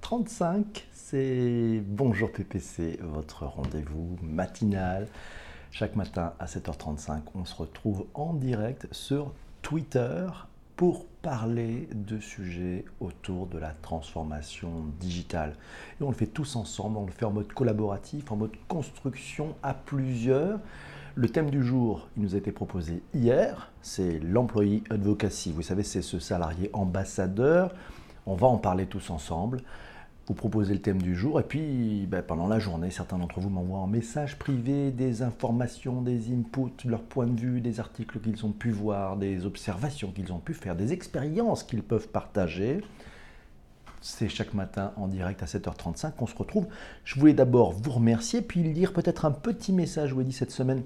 35, c'est Bonjour PPC, votre rendez-vous matinal. Chaque matin à 7h35, on se retrouve en direct sur Twitter pour parler de sujets autour de la transformation digitale. Et on le fait tous ensemble, on le fait en mode collaboratif, en mode construction à plusieurs. Le thème du jour, il nous a été proposé hier, c'est l'employee advocacy. Vous savez, c'est ce salarié ambassadeur on va en parler tous ensemble. Vous proposez le thème du jour et puis ben, pendant la journée, certains d'entre vous m'envoient en message privé des informations, des inputs, leur point de vue, des articles qu'ils ont pu voir, des observations qu'ils ont pu faire, des expériences qu'ils peuvent partager. C'est chaque matin en direct à 7h35 qu'on se retrouve. Je voulais d'abord vous remercier, puis lire peut-être un petit message, dit cette semaine,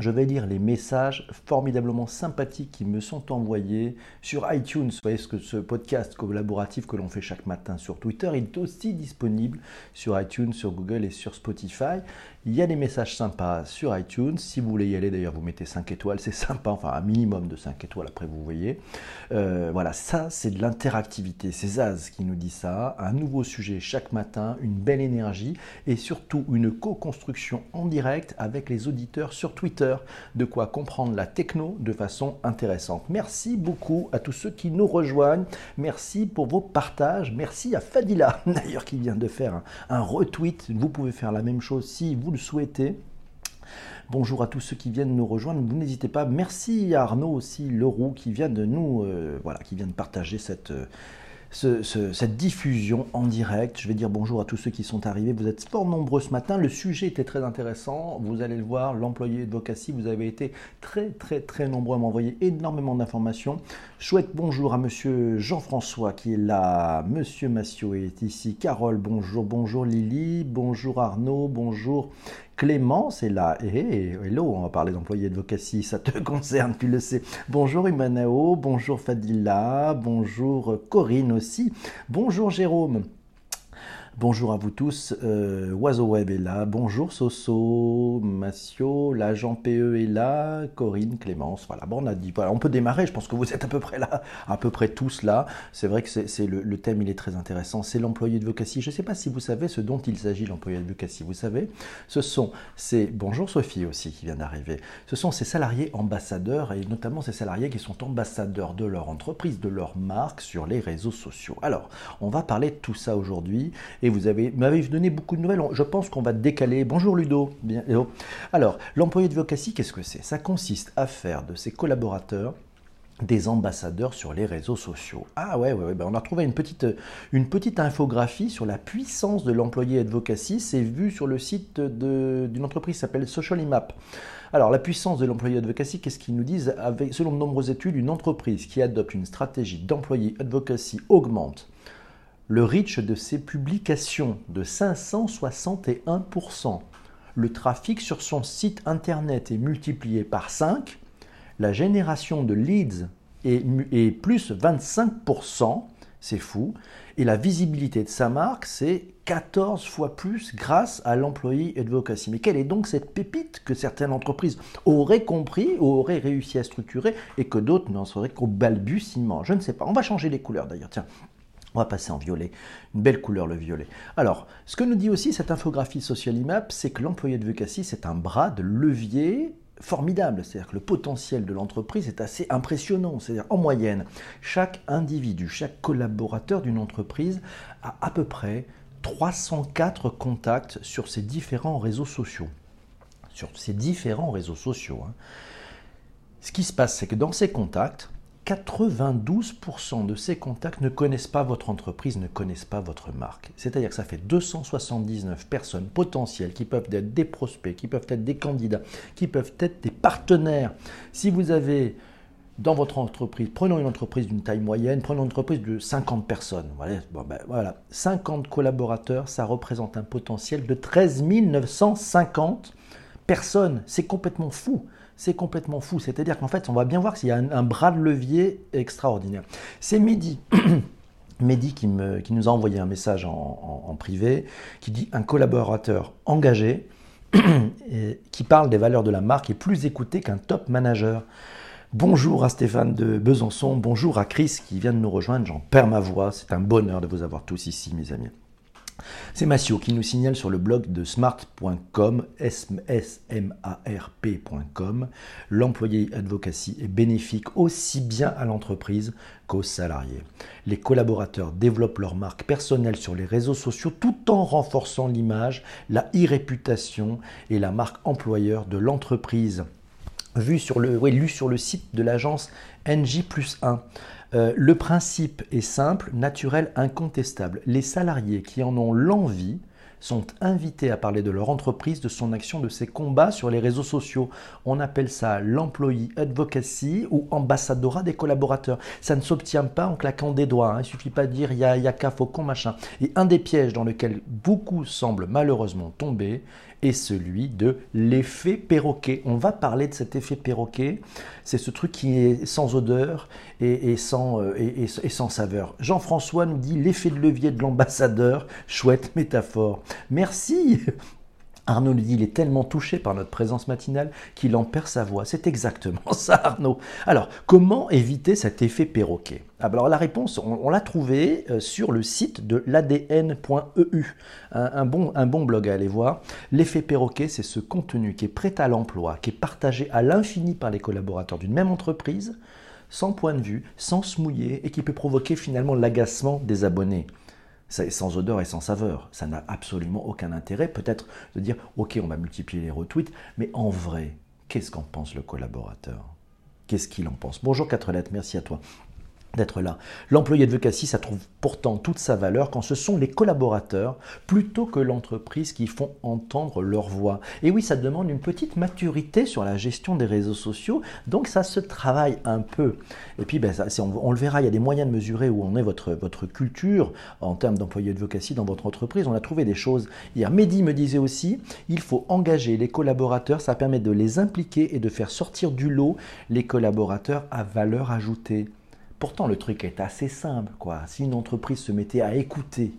je vais lire les messages formidablement sympathiques qui me sont envoyés sur iTunes. Vous voyez ce que ce podcast collaboratif que l'on fait chaque matin sur Twitter, est aussi disponible sur iTunes, sur Google et sur Spotify. Il y a des messages sympas sur iTunes. Si vous voulez y aller, d'ailleurs, vous mettez 5 étoiles. C'est sympa, enfin un minimum de 5 étoiles, après vous voyez. Euh, voilà, ça c'est de l'interactivité. C'est Zaz qui nous dit ça. Un nouveau sujet chaque matin, une belle énergie et surtout une co-construction en direct avec les auditeurs sur Twitter. De quoi comprendre la techno de façon intéressante. Merci beaucoup à tous ceux qui nous rejoignent. Merci pour vos partages. Merci à Fadila, d'ailleurs, qui vient de faire un, retweet. Vous pouvez faire la même chose si vous le souhaitez. Bonjour à tous ceux qui viennent nous rejoindre. Vous n'hésitez pas. Merci à Arnaud aussi, Leroux, qui vient de nous, euh, voilà, qui vient de partager cette, cette diffusion en direct. Je vais dire bonjour à tous ceux qui sont arrivés. Vous êtes fort nombreux ce matin. Le sujet était très intéressant. Vous allez le voir, l'employé advocacy, vous avez été très très très nombreux à m'envoyer énormément d'informations. Chouette bonjour à monsieur Jean-François qui est là. Monsieur Massio est ici. Carole, bonjour. Bonjour Lily. Bonjour Arnaud. Bonjour Clémence est là. Hey, hello, on va parler d'employés advocacy, ça te concerne, tu le sais. Bonjour Imanao, bonjour Fadila, bonjour Corinne aussi, bonjour Jérôme. Bonjour à vous tous, euh, Oiseau Web est là, bonjour Soso, Massio, l'agent PE est là, Corinne, Clémence, voilà, bon on a dit, voilà, on peut démarrer, je pense que vous êtes à peu près là, à peu près tous là, c'est vrai que c'est le, thème il est très intéressant, c'est l'employé advocacy, je ne sais pas si vous savez ce dont il s'agit l'employé advocacy, vous savez, ce sont ces, bonjour Sophie aussi qui vient d'arriver, ce sont ces salariés ambassadeurs et notamment ces salariés qui sont ambassadeurs de leur entreprise, de leur marque sur les réseaux sociaux. Alors, on va parler de tout ça aujourd'hui vous avez m'avez donné beaucoup de nouvelles. Je pense qu'on va décaler. Bonjour Ludo. Bien. Alors, l'employé advocacy, qu'est-ce que c'est? Ça consiste à faire de ses collaborateurs des ambassadeurs sur les réseaux sociaux. Ah ouais, ouais, ouais ben on a trouvé une petite, infographie sur la puissance de l'employé advocacy. C'est vu sur le site d'une entreprise qui s'appelle Social Imap. Alors, la puissance de l'employé advocacy, qu'est-ce qu'ils nous disent? Selon de nombreuses études, une entreprise qui adopte une stratégie d'employé advocacy augmente le reach de ses publications de 561%. Le trafic sur son site internet est multiplié par 5. La génération de leads est, plus 25%. C'est fou. Et la visibilité de sa marque, c'est 14 fois plus grâce à l'employé advocacy. Mais quelle est donc cette pépite que certaines entreprises auraient compris, auraient réussi à structurer et que d'autres n'en seraient qu'au balbutiement? Je ne sais pas. On va changer les couleurs d'ailleurs. Tiens, on passer en violet. Une belle couleur, le violet. Alors, ce que nous dit aussi cette infographie Social Imap, c'est que l'employé de Vucassi, c'est un bras de levier formidable. C'est-à-dire que le potentiel de l'entreprise est assez impressionnant. C'est-à-dire, en moyenne, chaque individu, chaque collaborateur d'une entreprise a à peu près 304 contacts sur ses différents réseaux sociaux. Sur ces différents réseaux sociaux. Hein. Ce qui se passe, c'est que dans ces contacts, 92% de ces contacts ne connaissent pas votre entreprise, ne connaissent pas votre marque. C'est-à-dire que ça fait 279 personnes potentielles qui peuvent être des prospects, qui peuvent être des candidats, qui peuvent être des partenaires. Si vous avez dans votre entreprise, prenons une entreprise d'une taille moyenne, prenons une entreprise de 50 personnes. Voilà, ben, voilà, 50 collaborateurs, ça représente un potentiel de 13 950 personnes. C'est complètement fou c'est complètement fou. C'est-à-dire qu'en fait, on va bien voir qu'il y a un, bras de levier extraordinaire. C'est Mehdi. Mehdi qui, nous a envoyé un message en, privé qui dit un collaborateur engagé qui parle des valeurs de la marque est plus écouté qu'un top manager. Bonjour à Stéphane de Besançon, bonjour à Chris qui vient de nous rejoindre, j'en perds ma voix, c'est un bonheur de vous avoir tous ici mes amis. C'est Massio qui nous signale sur le blog de smart.com, smart.com, l'employé advocacy est bénéfique aussi bien à l'entreprise qu'aux salariés. Les collaborateurs développent leur marque personnelle sur les réseaux sociaux tout en renforçant l'image, la e-réputation et la marque employeur de l'entreprise. Vu sur le, lu sur le site de l'agence NJ 1. Euh, le principe est simple, naturel, incontestable. Les salariés qui en ont l'envie sont invités à parler de leur entreprise, de son action, de ses combats sur les réseaux sociaux. On appelle ça l'employee advocacy ou ambassadora des collaborateurs. Ça ne s'obtient pas en claquant des doigts. Hein. Il ne suffit pas de dire il y a, y a qu'à faucon machin. Et un des pièges dans lequel beaucoup semblent malheureusement tomber est celui de l'effet perroquet. On va parler de cet effet perroquet. C'est ce truc qui est sans odeur et, sans, euh, et sans saveur. Jean-François nous dit l'effet de levier de l'ambassadeur. Chouette métaphore. Merci Arnaud nous dit il est tellement touché par notre présence matinale qu'il en perd sa voix. C'est exactement ça, Arnaud. Alors, comment éviter cet effet perroquet? Ah, Alors, la réponse, on, l'a trouvée euh, sur le site de l'adn.eu, un bon blog à aller voir. L'effet perroquet, c'est ce contenu qui est prêt à l'emploi, qui est partagé à l'infini par les collaborateurs d'une même entreprise, sans point de vue, sans se mouiller, et qui peut provoquer finalement l'agacement des abonnés sans odeur et sans saveur. Ça n'a absolument aucun intérêt. Peut-être de dire, OK, on va multiplier les retweets, mais en vrai, qu'est-ce qu'en pense le collaborateur? Qu'est-ce qu'il en pense? Bonjour 4 lettres, merci à toi d'être là. L'employé advocacy, ça trouve pourtant toute sa valeur quand ce sont les collaborateurs plutôt que l'entreprise qui font entendre leur voix. Et oui, ça demande une petite maturité sur la gestion des réseaux sociaux, donc ça se travaille un peu. Et puis, ben, on, le verra, il y a des moyens de mesurer où on est votre, votre culture en termes d'employé advocacy dans votre entreprise. On a trouvé des choses. Hier, Mehdi me disait aussi, il faut engager les collaborateurs, ça permet de les impliquer et de faire sortir du lot les collaborateurs à valeur ajoutée. Pourtant, le truc est assez simple. Quoi. Si une entreprise se mettait à écouter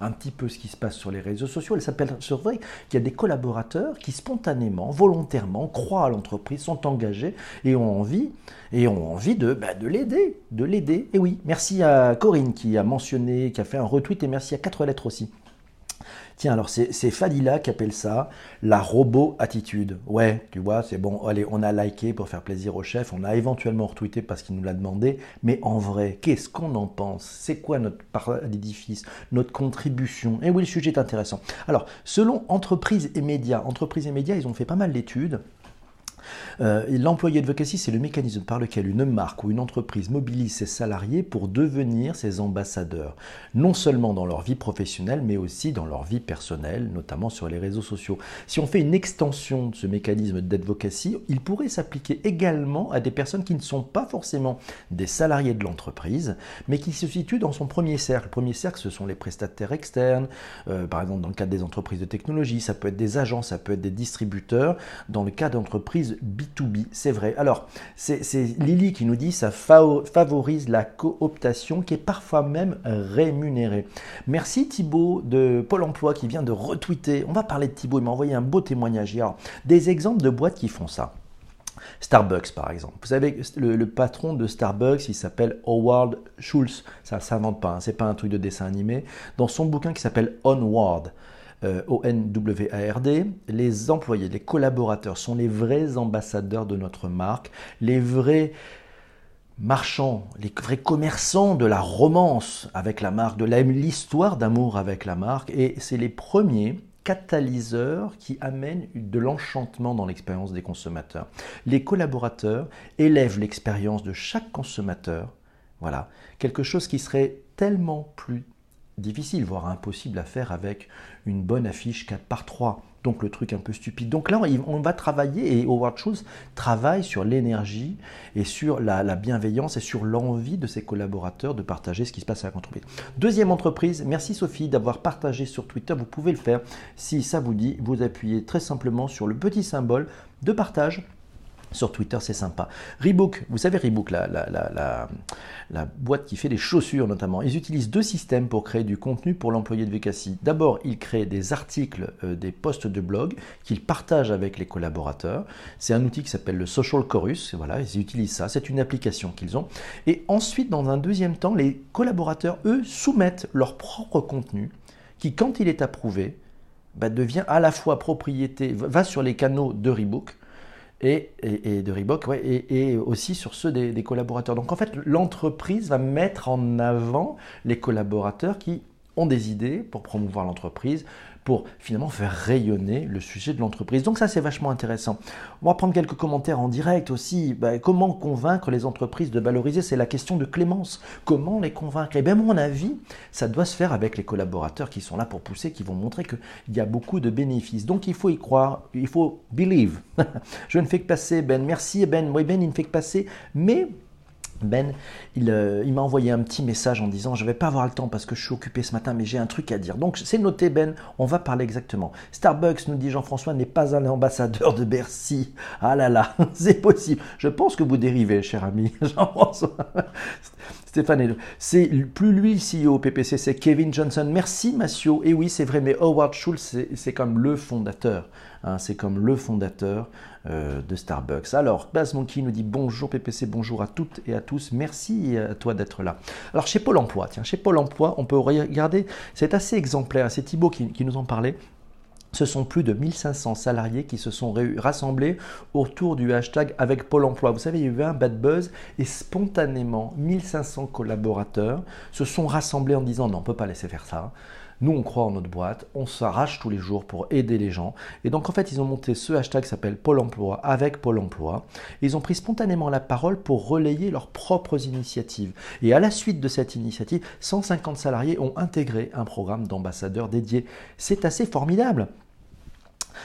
un petit peu ce qui se passe sur les réseaux sociaux, elle s'apercevrait qu'il y a des collaborateurs qui spontanément, volontairement, croient à l'entreprise, sont engagés et ont envie, et ont envie de, bah, de l'aider, de l'aider. Et oui, merci à Corinne qui a mentionné, qui a fait un retweet, et merci à quatre lettres aussi. Tiens, alors c'est Fadila qui appelle ça la robot-attitude. Ouais, tu vois, c'est bon, allez, on a liké pour faire plaisir au chef, on a éventuellement retweeté parce qu'il nous l'a demandé, mais en vrai, qu'est-ce qu'on en pense? C'est quoi notre part d'édifice, notre contribution? Et oui, le sujet est intéressant. Alors, selon Entreprise et Médias, Entreprise et Médias, ils ont fait pas mal d'études euh, l'employé advocacy, c'est le mécanisme par lequel une marque ou une entreprise mobilise ses salariés pour devenir ses ambassadeurs, non seulement dans leur vie professionnelle, mais aussi dans leur vie personnelle, notamment sur les réseaux sociaux. Si on fait une extension de ce mécanisme d'advocacy, il pourrait s'appliquer également à des personnes qui ne sont pas forcément des salariés de l'entreprise, mais qui se situent dans son premier cercle. Le premier cercle, ce sont les prestataires externes, euh, par exemple dans le cadre des entreprises de technologie, ça peut être des agents, ça peut être des distributeurs, dans le cas d'entreprises B2B, c'est vrai. Alors, c'est Lily qui nous dit ça favorise la cooptation qui est parfois même rémunérée. Merci Thibaut de Pôle emploi qui vient de retweeter. On va parler de Thibaut, il m'a envoyé un beau témoignage hier. Des exemples de boîtes qui font ça. Starbucks, par exemple. Vous savez, le, patron de Starbucks, il s'appelle Howard Schultz. Ça ne s'invente pas, hein. c'est pas un truc de dessin animé. Dans son bouquin qui s'appelle Onward, euh, O-N-W-A-R-D, les employés, les collaborateurs sont les vrais ambassadeurs de notre marque, les vrais marchands, les vrais commerçants de la romance avec la marque, de l'histoire d'amour avec la marque, et c'est les premiers catalyseurs qui amènent de l'enchantement dans l'expérience des consommateurs. Les collaborateurs élèvent l'expérience de chaque consommateur. Voilà, quelque chose qui serait tellement plus difficile, voire impossible à faire avec une bonne affiche 4 par 3. Donc le truc un peu stupide. Donc là, on va travailler, et Howard Schultz travaille sur l'énergie et sur la, bienveillance et sur l'envie de ses collaborateurs de partager ce qui se passe à la entreprise. Deuxième entreprise, merci Sophie d'avoir partagé sur Twitter. Vous pouvez le faire si ça vous dit. Vous appuyez très simplement sur le petit symbole de partage sur Twitter, c'est sympa. Reebok, vous savez Reebok, la, boîte qui fait des chaussures notamment, ils utilisent deux systèmes pour créer du contenu pour l'employé de VKC. D'abord, ils créent des articles, euh, des posts de blog qu'ils partagent avec les collaborateurs. C'est un outil qui s'appelle le Social Chorus. Voilà, ils utilisent ça. C'est une application qu'ils ont. Et ensuite, dans un deuxième temps, les collaborateurs, eux, soumettent leur propre contenu qui, quand il est approuvé, bah, devient à la fois propriété, va sur les canaux de Reebok et, de Reebok, et, aussi sur ceux des, collaborateurs. Donc en fait, l'entreprise va mettre en avant les collaborateurs qui ont des idées pour promouvoir l'entreprise, pour finalement faire rayonner le sujet de l'entreprise. Donc ça, c'est vachement intéressant. On va prendre quelques commentaires en direct aussi. Ben, comment convaincre les entreprises de valoriser? C'est la question de Clémence. Comment les convaincre? Eh bien, mon avis, ça doit se faire avec les collaborateurs qui sont là pour pousser, qui vont montrer qu'il y a beaucoup de bénéfices. Donc il faut y croire, il faut believe. Je ne fais que passer, Ben. Merci, Ben. Oui, Ben, il ne fait que passer. Mais ben, euh, il, m'a envoyé un petit message en disant Je ne vais pas avoir le temps parce que je suis occupé ce matin, mais j'ai un truc à dire. Donc, c'est noté, Ben, on va parler exactement. Starbucks, nous dit Jean-François, n'est pas un ambassadeur de Bercy. Ah là là, c'est possible. Je pense que vous dérivez, cher ami Jean-François. Stéphane, c'est plus lui le CEO PPC, c'est Kevin Johnson. Merci, Massio. Et oui, c'est vrai, mais Howard Schultz, c'est comme le fondateur. Hein, c'est comme le fondateur euh, de Starbucks. Alors, Baz Monkey nous dit bonjour PPC, bonjour à toutes et à tous. Merci à toi d'être là. Alors, chez Pôle emploi, tiens, chez Pôle emploi, on peut regarder, c'est assez exemplaire. C'est Thibaut qui, nous en parlait. Ce sont plus de 1500 salariés qui se sont rassemblés autour du hashtag avec Pôle emploi. Vous savez, il y a eu un bad buzz et spontanément, 1500 collaborateurs se sont rassemblés en disant non, on ne peut pas laisser faire ça. Nous, on croit en notre boîte, on s'arrache tous les jours pour aider les gens. Et donc, en fait, ils ont monté ce hashtag qui s'appelle Pôle emploi avec Pôle emploi. ils ont pris spontanément la parole pour relayer leurs propres initiatives. Et à la suite de cette initiative, 150 salariés ont intégré un programme d'ambassadeurs dédié. C'est assez formidable.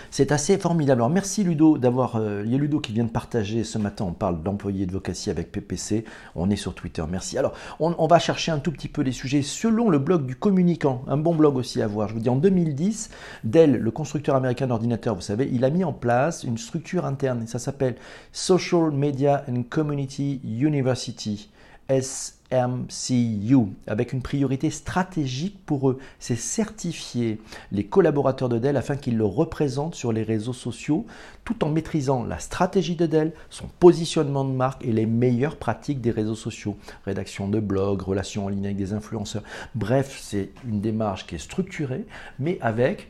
C'est assez formidable. Alors merci Ludo d'avoir. Euh, il y a Ludo qui vient de partager ce matin. On parle d'employés de Vocatie avec PPC. On est sur Twitter. Merci. Alors on, va chercher un tout petit peu les sujets selon le blog du communicant. Un bon blog aussi à voir. Je vous dis en 2010, Dell, le constructeur américain d'ordinateurs, vous savez, il a mis en place une structure interne. ça s'appelle Social Media and Community University. SMCU, avec une priorité stratégique pour eux, c'est certifier les collaborateurs de Dell afin qu'ils le représentent sur les réseaux sociaux, tout en maîtrisant la stratégie de Dell, son positionnement de marque et les meilleures pratiques des réseaux sociaux, rédaction de blogs, relations en ligne avec des influenceurs. Bref, c'est une démarche qui est structurée, mais avec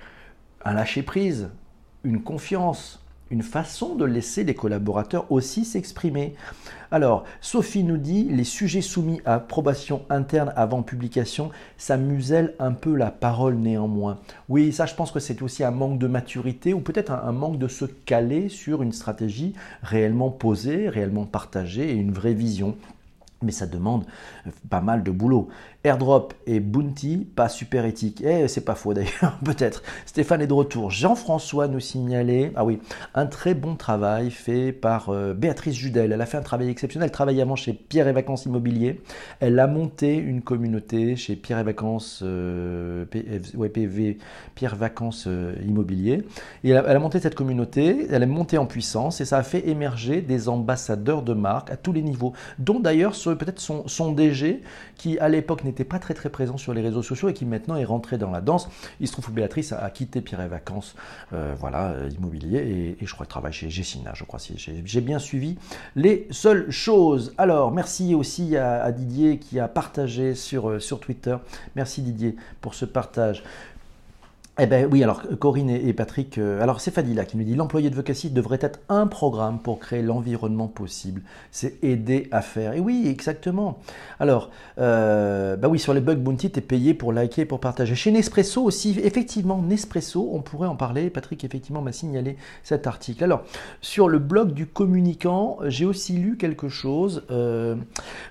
un lâcher-prise, une confiance, une façon de laisser les collaborateurs aussi s'exprimer. Alors, Sophie nous dit, les sujets soumis à approbation interne avant publication, ça muselle un peu la parole néanmoins. Oui, ça je pense que c'est aussi un manque de maturité ou peut-être un, manque de se caler sur une stratégie réellement posée, réellement partagée et une vraie vision mais ça demande pas mal de boulot. Airdrop et Bounty, pas super éthique. Eh, c'est pas faux d'ailleurs, peut-être. Stéphane est de retour. Jean-François nous signalait, ah oui, un très bon travail fait par euh, Béatrice Judel. Elle a fait un travail exceptionnel. Elle travaille avant chez Pierre et Vacances Immobilier. Elle a monté une communauté chez Pierre et Vacances, euh, Pierre Vacances euh, Immobilier. Et elle a, monté cette communauté, elle est montée en puissance et ça a fait émerger des ambassadeurs de marque à tous les niveaux, dont d'ailleurs peut-être son, son DG qui à l'époque n'était pas très très présent sur les réseaux sociaux et qui maintenant est rentré dans la danse. Il se trouve que Béatrice a, quitté Pierre et Vacances, euh, voilà, euh, immobilier, et, je crois qu'elle travaille chez Gessina, je crois, si j'ai bien suivi les seules choses. Alors, merci aussi à, Didier qui a partagé euh, sur Twitter. Merci Didier pour ce partage. Eh bien oui, alors Corinne et Patrick, euh, alors c'est Fadila qui nous dit l'employé de devrait être un programme pour créer l'environnement possible. C'est aider à faire. Et oui, exactement. Alors, euh, bah oui, sur les bugs bounty, tu es payé pour liker, pour partager. Chez Nespresso aussi, effectivement, Nespresso, on pourrait en parler. Patrick, effectivement, m'a signalé cet article. Alors, sur le blog du communicant, j'ai aussi lu quelque chose. Euh,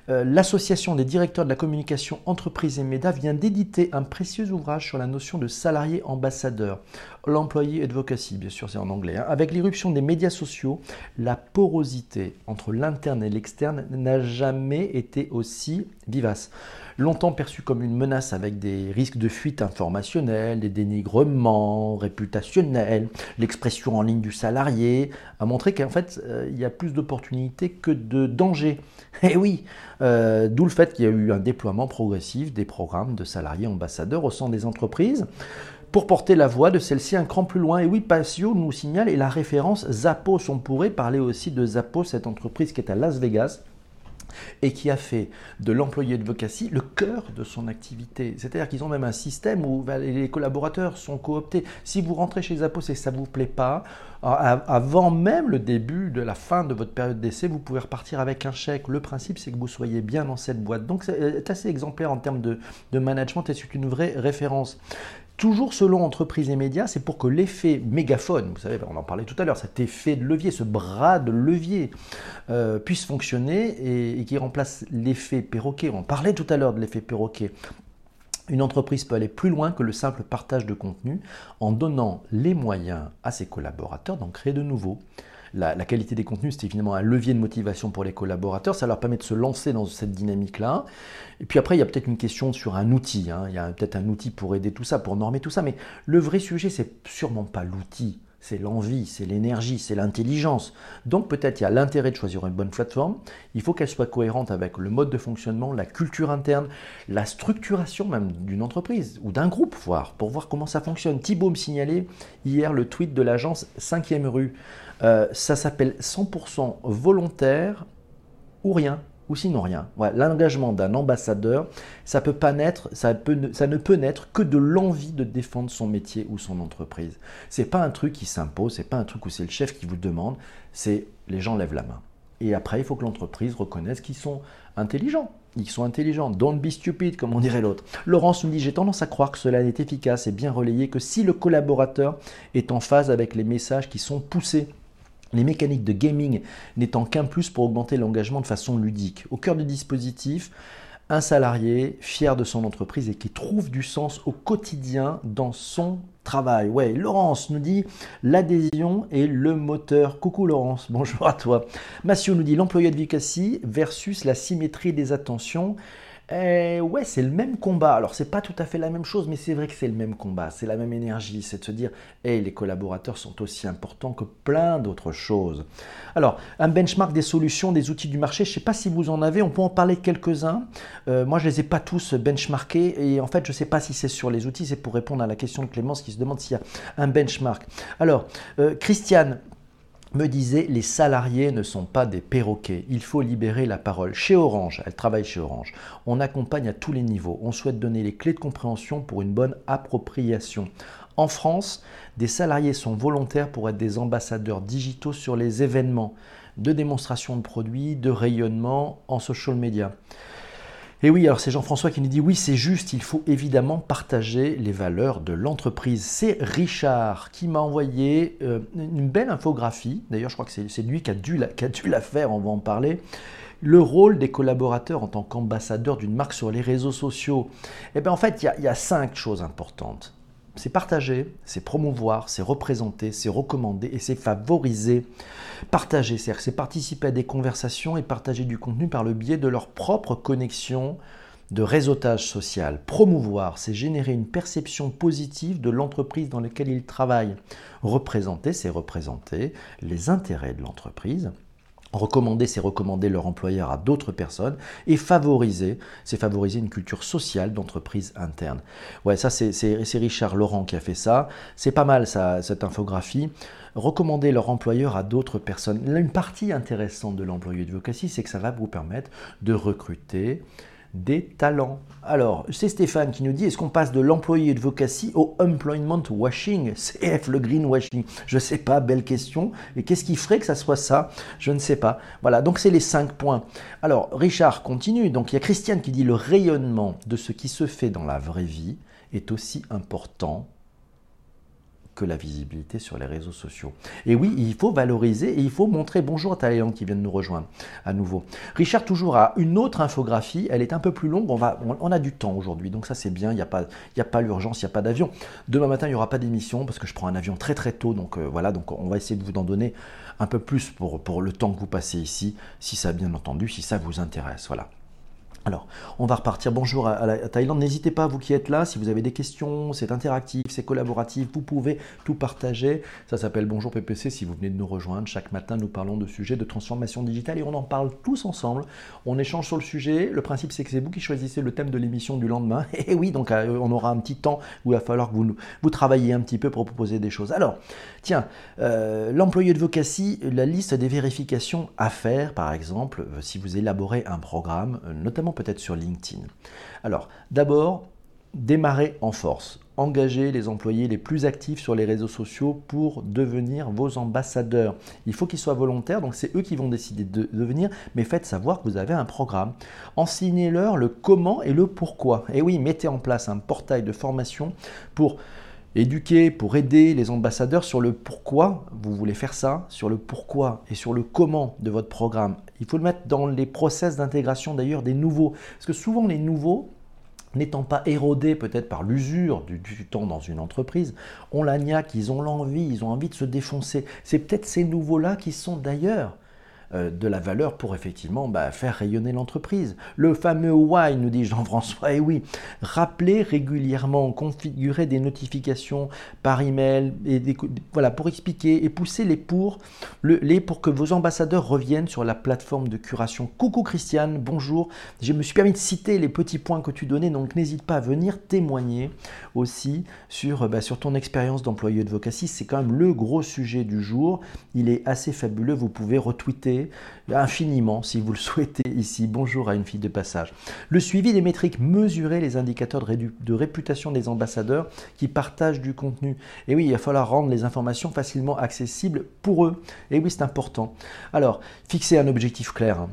l'association des directeurs de la communication entreprise et MEDA vient d'éditer un précieux ouvrage sur la notion de salarié ambassadeur. L'employé advocacy, bien sûr, c'est en anglais. Hein. Avec l'irruption des médias sociaux, la porosité entre l'interne et l'externe n'a jamais été aussi vivace. longtemps perçu comme une menace avec des risques de fuite informationnelle, des dénigrements réputationnels, l'expression en ligne du salarié, a montré qu'en fait, euh, il y a plus d'opportunités que de dangers. Et eh oui, euh, d'où le fait qu'il y a eu un déploiement progressif des programmes de salariés ambassadeurs au sein des entreprises pour porter la voix de celle-ci un cran plus loin. Et oui, Passio nous signale, et la référence Zappos, on pourrait parler aussi de Zappos, cette entreprise qui est à Las Vegas, et qui a fait de l'employé de le cœur de son activité. C'est-à-dire qu'ils ont même un système où les collaborateurs sont cooptés. Si vous rentrez chez Zappos et que ça ne vous plaît pas, avant même le début de la fin de votre période d'essai, vous pouvez repartir avec un chèque. Le principe, c'est que vous soyez bien dans cette boîte. Donc, c'est euh, assez exemplaire en termes de, de management et c'est une vraie référence. Toujours selon entreprises et médias, c'est pour que l'effet mégaphone, vous savez, on en parlait tout à l'heure, cet effet de levier, ce bras de levier euh, puisse fonctionner et, et qui remplace l'effet perroquet. On parlait tout à l'heure de l'effet perroquet. Une entreprise peut aller plus loin que le simple partage de contenu en donnant les moyens à ses collaborateurs d'en créer de nouveaux la, qualité des contenus, c'est évidemment un levier de motivation pour les collaborateurs. Ça leur permet de se lancer dans cette dynamique-là. Et puis après, il y a peut-être une question sur un outil. Hein. Il y a peut-être un outil pour aider tout ça, pour normer tout ça. Mais le vrai sujet, c'est sûrement pas l'outil c'est l'envie, c'est l'énergie, c'est l'intelligence. Donc peut-être il y a l'intérêt de choisir une bonne plateforme, il faut qu'elle soit cohérente avec le mode de fonctionnement, la culture interne, la structuration même d'une entreprise ou d'un groupe, voire, pour voir comment ça fonctionne. Thibault me signalait hier le tweet de l'agence 5e rue. Euh, ça s'appelle 100% volontaire ou rien ou sinon rien. L'engagement d'un ambassadeur, ça, peut pas naître, ça, ne peut naître que de l'envie de défendre son métier ou son entreprise. C'est pas un truc qui s'impose, c'est pas un truc où c'est le chef qui vous demande, c'est les gens lèvent la main. Et après, il faut que l'entreprise reconnaisse qu'ils sont intelligents. Ils sont intelligents. Don't be stupid, comme on dirait l'autre. Laurence nous dit J'ai tendance à croire que cela est efficace et bien relayé que si le collaborateur est en phase avec les messages qui sont poussés les mécaniques de gaming n'étant qu'un plus pour augmenter l'engagement de façon ludique. Au cœur du dispositif, un salarié fier de son entreprise et qui trouve du sens au quotidien dans son travail. Ouais, Laurence nous dit l'adhésion est le moteur. Coucou Laurence, bonjour à toi. Massio nous dit l'employé de versus la symétrie des attentions. Eh, ouais, c'est le même combat. Alors, c'est pas tout à fait la même chose, mais c'est vrai que c'est le même combat. C'est la même énergie. C'est de se dire, hey, les collaborateurs sont aussi importants que plein d'autres choses. Alors, un benchmark des solutions, des outils du marché, je sais pas si vous en avez. On peut en parler quelques-uns. Euh, moi, je les ai pas tous benchmarkés. Et en fait, je sais pas si c'est sur les outils. C'est pour répondre à la question de Clémence qui se demande s'il y a un benchmark. Alors, euh, Christiane, me disait les salariés ne sont pas des perroquets, il faut libérer la parole. Chez Orange, elle travaille chez Orange, on accompagne à tous les niveaux, on souhaite donner les clés de compréhension pour une bonne appropriation. En France, des salariés sont volontaires pour être des ambassadeurs digitaux sur les événements de démonstration de produits, de rayonnement en social media. Et oui, alors c'est Jean-François qui nous dit oui, c'est juste, il faut évidemment partager les valeurs de l'entreprise. C'est Richard qui m'a envoyé euh, une belle infographie, d'ailleurs je crois que c'est lui qui a, dû la, qui a dû la faire, on va en parler. Le rôle des collaborateurs en tant qu'ambassadeurs d'une marque sur les réseaux sociaux. Eh bien en fait, il y, a cinq choses importantes c'est partager, c'est promouvoir, c'est représenter, c'est recommander et c'est favoriser. Partager, c'est participer à des conversations et partager du contenu par le biais de leur propre connexion de réseautage social. Promouvoir, c'est générer une perception positive de l'entreprise dans laquelle ils travaillent. Représenter, c'est représenter les intérêts de l'entreprise. Recommander, c'est recommander leur employeur à d'autres personnes. Et favoriser, c'est favoriser une culture sociale d'entreprise interne. Ouais, ça, c'est Richard Laurent qui a fait ça. C'est pas mal, cette infographie. Recommander leur employeur à d'autres personnes. Une partie intéressante de l'employé de Vocacy, c'est que ça va vous permettre de recruter des talents. Alors, c'est Stéphane qui nous dit, est-ce qu'on passe de l'employé de Vocacy au employment washing? CF, le greenwashing Je ne sais pas, belle question. Et qu'est-ce qui ferait que ça soit ça? Je ne sais pas. Voilà, donc c'est les cinq points. Alors, Richard continue. Donc, il y a Christiane qui dit, le rayonnement de ce qui se fait dans la vraie vie est aussi important que la visibilité sur les réseaux sociaux. Et oui, il faut valoriser et il faut montrer bonjour à Thaïlande qui vient de nous rejoindre à nouveau. Richard toujours a une autre infographie, elle est un peu plus longue, on, va, on, a du temps aujourd'hui, donc ça c'est bien, il n'y a pas, il a pas l'urgence, il n'y a pas d'avion. Demain matin, il n'y aura pas d'émission parce que je prends un avion très très tôt, donc euh, voilà, donc on va essayer de vous en donner un peu plus pour, pour le temps que vous passez ici, si ça bien entendu, si ça vous intéresse. Voilà. Alors, on va repartir. Bonjour à, la Thaïlande. N'hésitez pas, vous qui êtes là, si vous avez des questions, c'est interactif, c'est collaboratif, vous pouvez tout partager. Ça s'appelle Bonjour PPC si vous venez de nous rejoindre. Chaque matin, nous parlons de sujets de transformation digitale et on en parle tous ensemble. On échange sur le sujet. Le principe, c'est que c'est vous qui choisissez le thème de l'émission du lendemain. Et oui, donc euh, on aura un petit temps où il va falloir que vous, vous travailliez un petit peu pour proposer des choses. Alors, tiens, euh, l'employé de Vocacy, la liste des vérifications à faire, par exemple, euh, si vous élaborez un programme, notamment peut-être sur LinkedIn. Alors, d'abord, démarrer en force. Engagez les employés les plus actifs sur les réseaux sociaux pour devenir vos ambassadeurs. Il faut qu'ils soient volontaires, donc c'est eux qui vont décider de devenir, mais faites savoir que vous avez un programme. Enseignez-leur le comment et le pourquoi. Et oui, mettez en place un portail de formation pour éduquer, pour aider les ambassadeurs sur le pourquoi vous voulez faire ça, sur le pourquoi et sur le comment de votre programme. Il faut le mettre dans les process d'intégration d'ailleurs des nouveaux. Parce que souvent les nouveaux, n'étant pas érodés peut-être par l'usure du, temps dans une entreprise, ont la niaque, ils ont l'envie, ils ont envie de se défoncer. C'est peut-être ces nouveaux-là qui sont d'ailleurs de la valeur pour effectivement bah, faire rayonner l'entreprise. Le fameux why, nous dit Jean-François, et eh oui, rappelez régulièrement, configurer des notifications par email, et voilà, pour expliquer et pousser les pour, les pour que vos ambassadeurs reviennent sur la plateforme de curation. Coucou Christiane, bonjour, je me suis permis de citer les petits points que tu donnais, donc n'hésite pas à venir témoigner aussi sur, bah, sur ton expérience d'employé de Vocacy, c'est quand même le gros sujet du jour, il est assez fabuleux, vous pouvez retweeter infiniment si vous le souhaitez ici. Bonjour à une fille de passage. Le suivi des métriques, mesurer les indicateurs de, réputation des ambassadeurs qui partagent du contenu. Et oui, il va falloir rendre les informations facilement accessibles pour eux. Et oui, c'est important. Alors, fixer un objectif clair.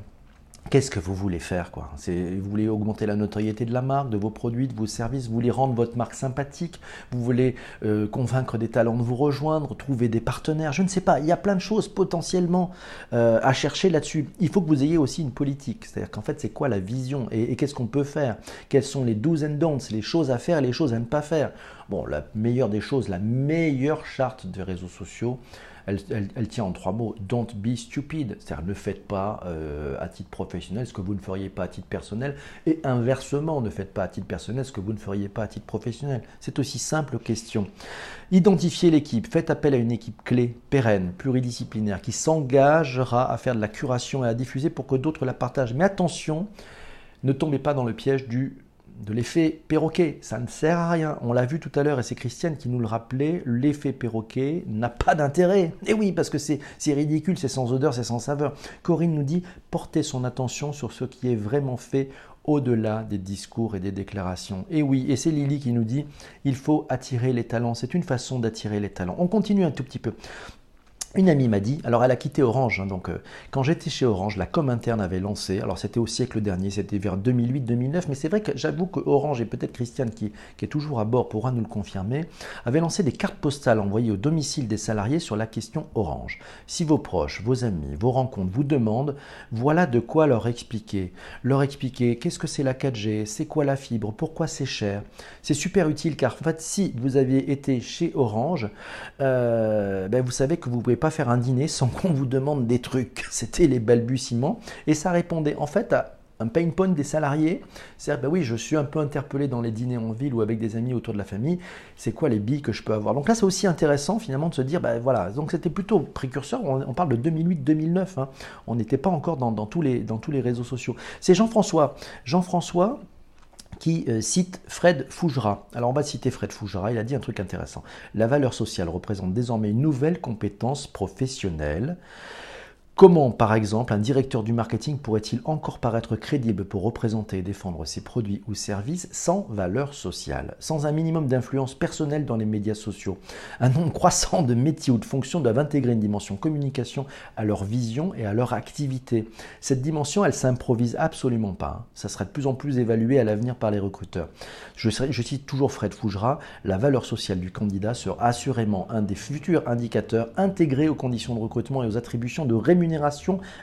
Qu'est-ce que vous voulez faire quoi? Vous voulez augmenter la notoriété de la marque, de vos produits, de vos services, vous voulez rendre votre marque sympathique, vous voulez euh, convaincre des talents de vous rejoindre, trouver des partenaires, je ne sais pas, il y a plein de choses potentiellement euh, à chercher là-dessus. Il faut que vous ayez aussi une politique, c'est-à-dire qu'en fait c'est quoi la vision? Et, qu'est-ce qu'on peut faire? Quelles sont les do's and don'ts, les choses à faire et les choses à ne pas faire. Bon, la meilleure des choses, la meilleure charte des réseaux sociaux, elle, tient en trois mots. Don't be stupid. C'est-à-dire ne faites pas euh, à titre professionnel ce que vous ne feriez pas à titre personnel. Et inversement, ne faites pas à titre personnel ce que vous ne feriez pas à titre professionnel. C'est aussi simple question. Identifiez l'équipe. Faites appel à une équipe clé, pérenne, pluridisciplinaire, qui s'engagera à faire de la curation et à diffuser pour que d'autres la partagent. Mais attention, ne tombez pas dans le piège du de l'effet perroquet. Ça ne sert à rien. On l'a vu tout à l'heure et c'est Christiane qui nous le rappelait, l'effet perroquet n'a pas d'intérêt. Et oui, parce que c'est ridicule, c'est sans odeur, c'est sans saveur. Corinne nous dit, portez son attention sur ce qui est vraiment fait au-delà des discours et des déclarations. Et oui, et c'est Lily qui nous dit, il faut attirer les talents. C'est une façon d'attirer les talents. On continue un tout petit peu. Une amie m'a dit, alors elle a quitté Orange, hein, donc euh, quand j'étais chez Orange, la com interne avait lancé, alors c'était au siècle dernier, c'était vers 2008-2009, mais c'est vrai que j'avoue que Orange, et peut-être Christiane qui, est toujours à bord pourra nous le confirmer, avait lancé des cartes postales envoyées au domicile des salariés sur la question Orange. Si vos proches, vos amis, vos rencontres vous demandent, voilà de quoi leur expliquer. Leur expliquer qu'est-ce que c'est la 4G, c'est quoi la fibre, pourquoi c'est cher. C'est super utile car en fait si vous aviez été chez Orange, euh, ben, vous savez que vous ne pouvez pas faire un dîner sans qu'on vous demande des trucs. C'était les balbutiements. Et ça répondait en fait à un pain point des salariés. C'est-à-dire, ben oui, je suis un peu interpellé dans les dîners en ville ou avec des amis autour de la famille. C'est quoi les billes que je peux avoir? Donc là, c'est aussi intéressant finalement de se dire, ben voilà, donc c'était plutôt précurseur. On, parle de 2008-2009. Hein. On n'était pas encore dans, tous les, dans tous les réseaux sociaux. C'est Jean-François. Jean-François qui euh, cite Fred Fougera. Alors on va citer Fred Fougera, il a dit un truc intéressant. La valeur sociale représente désormais une nouvelle compétence professionnelle. Comment, par exemple, un directeur du marketing pourrait-il encore paraître crédible pour représenter et défendre ses produits ou services sans valeur sociale, sans un minimum d'influence personnelle dans les médias sociaux Un nombre croissant de métiers ou de fonctions doivent intégrer une dimension communication à leur vision et à leur activité? Cette dimension, elle s'improvise absolument pas. Hein. Ça sera de plus en plus évalué à l'avenir par les recruteurs. Je, je cite toujours Fred Fougera, la valeur sociale du candidat sera assurément un des futurs indicateurs intégrés aux conditions de recrutement et aux attributions de rémunération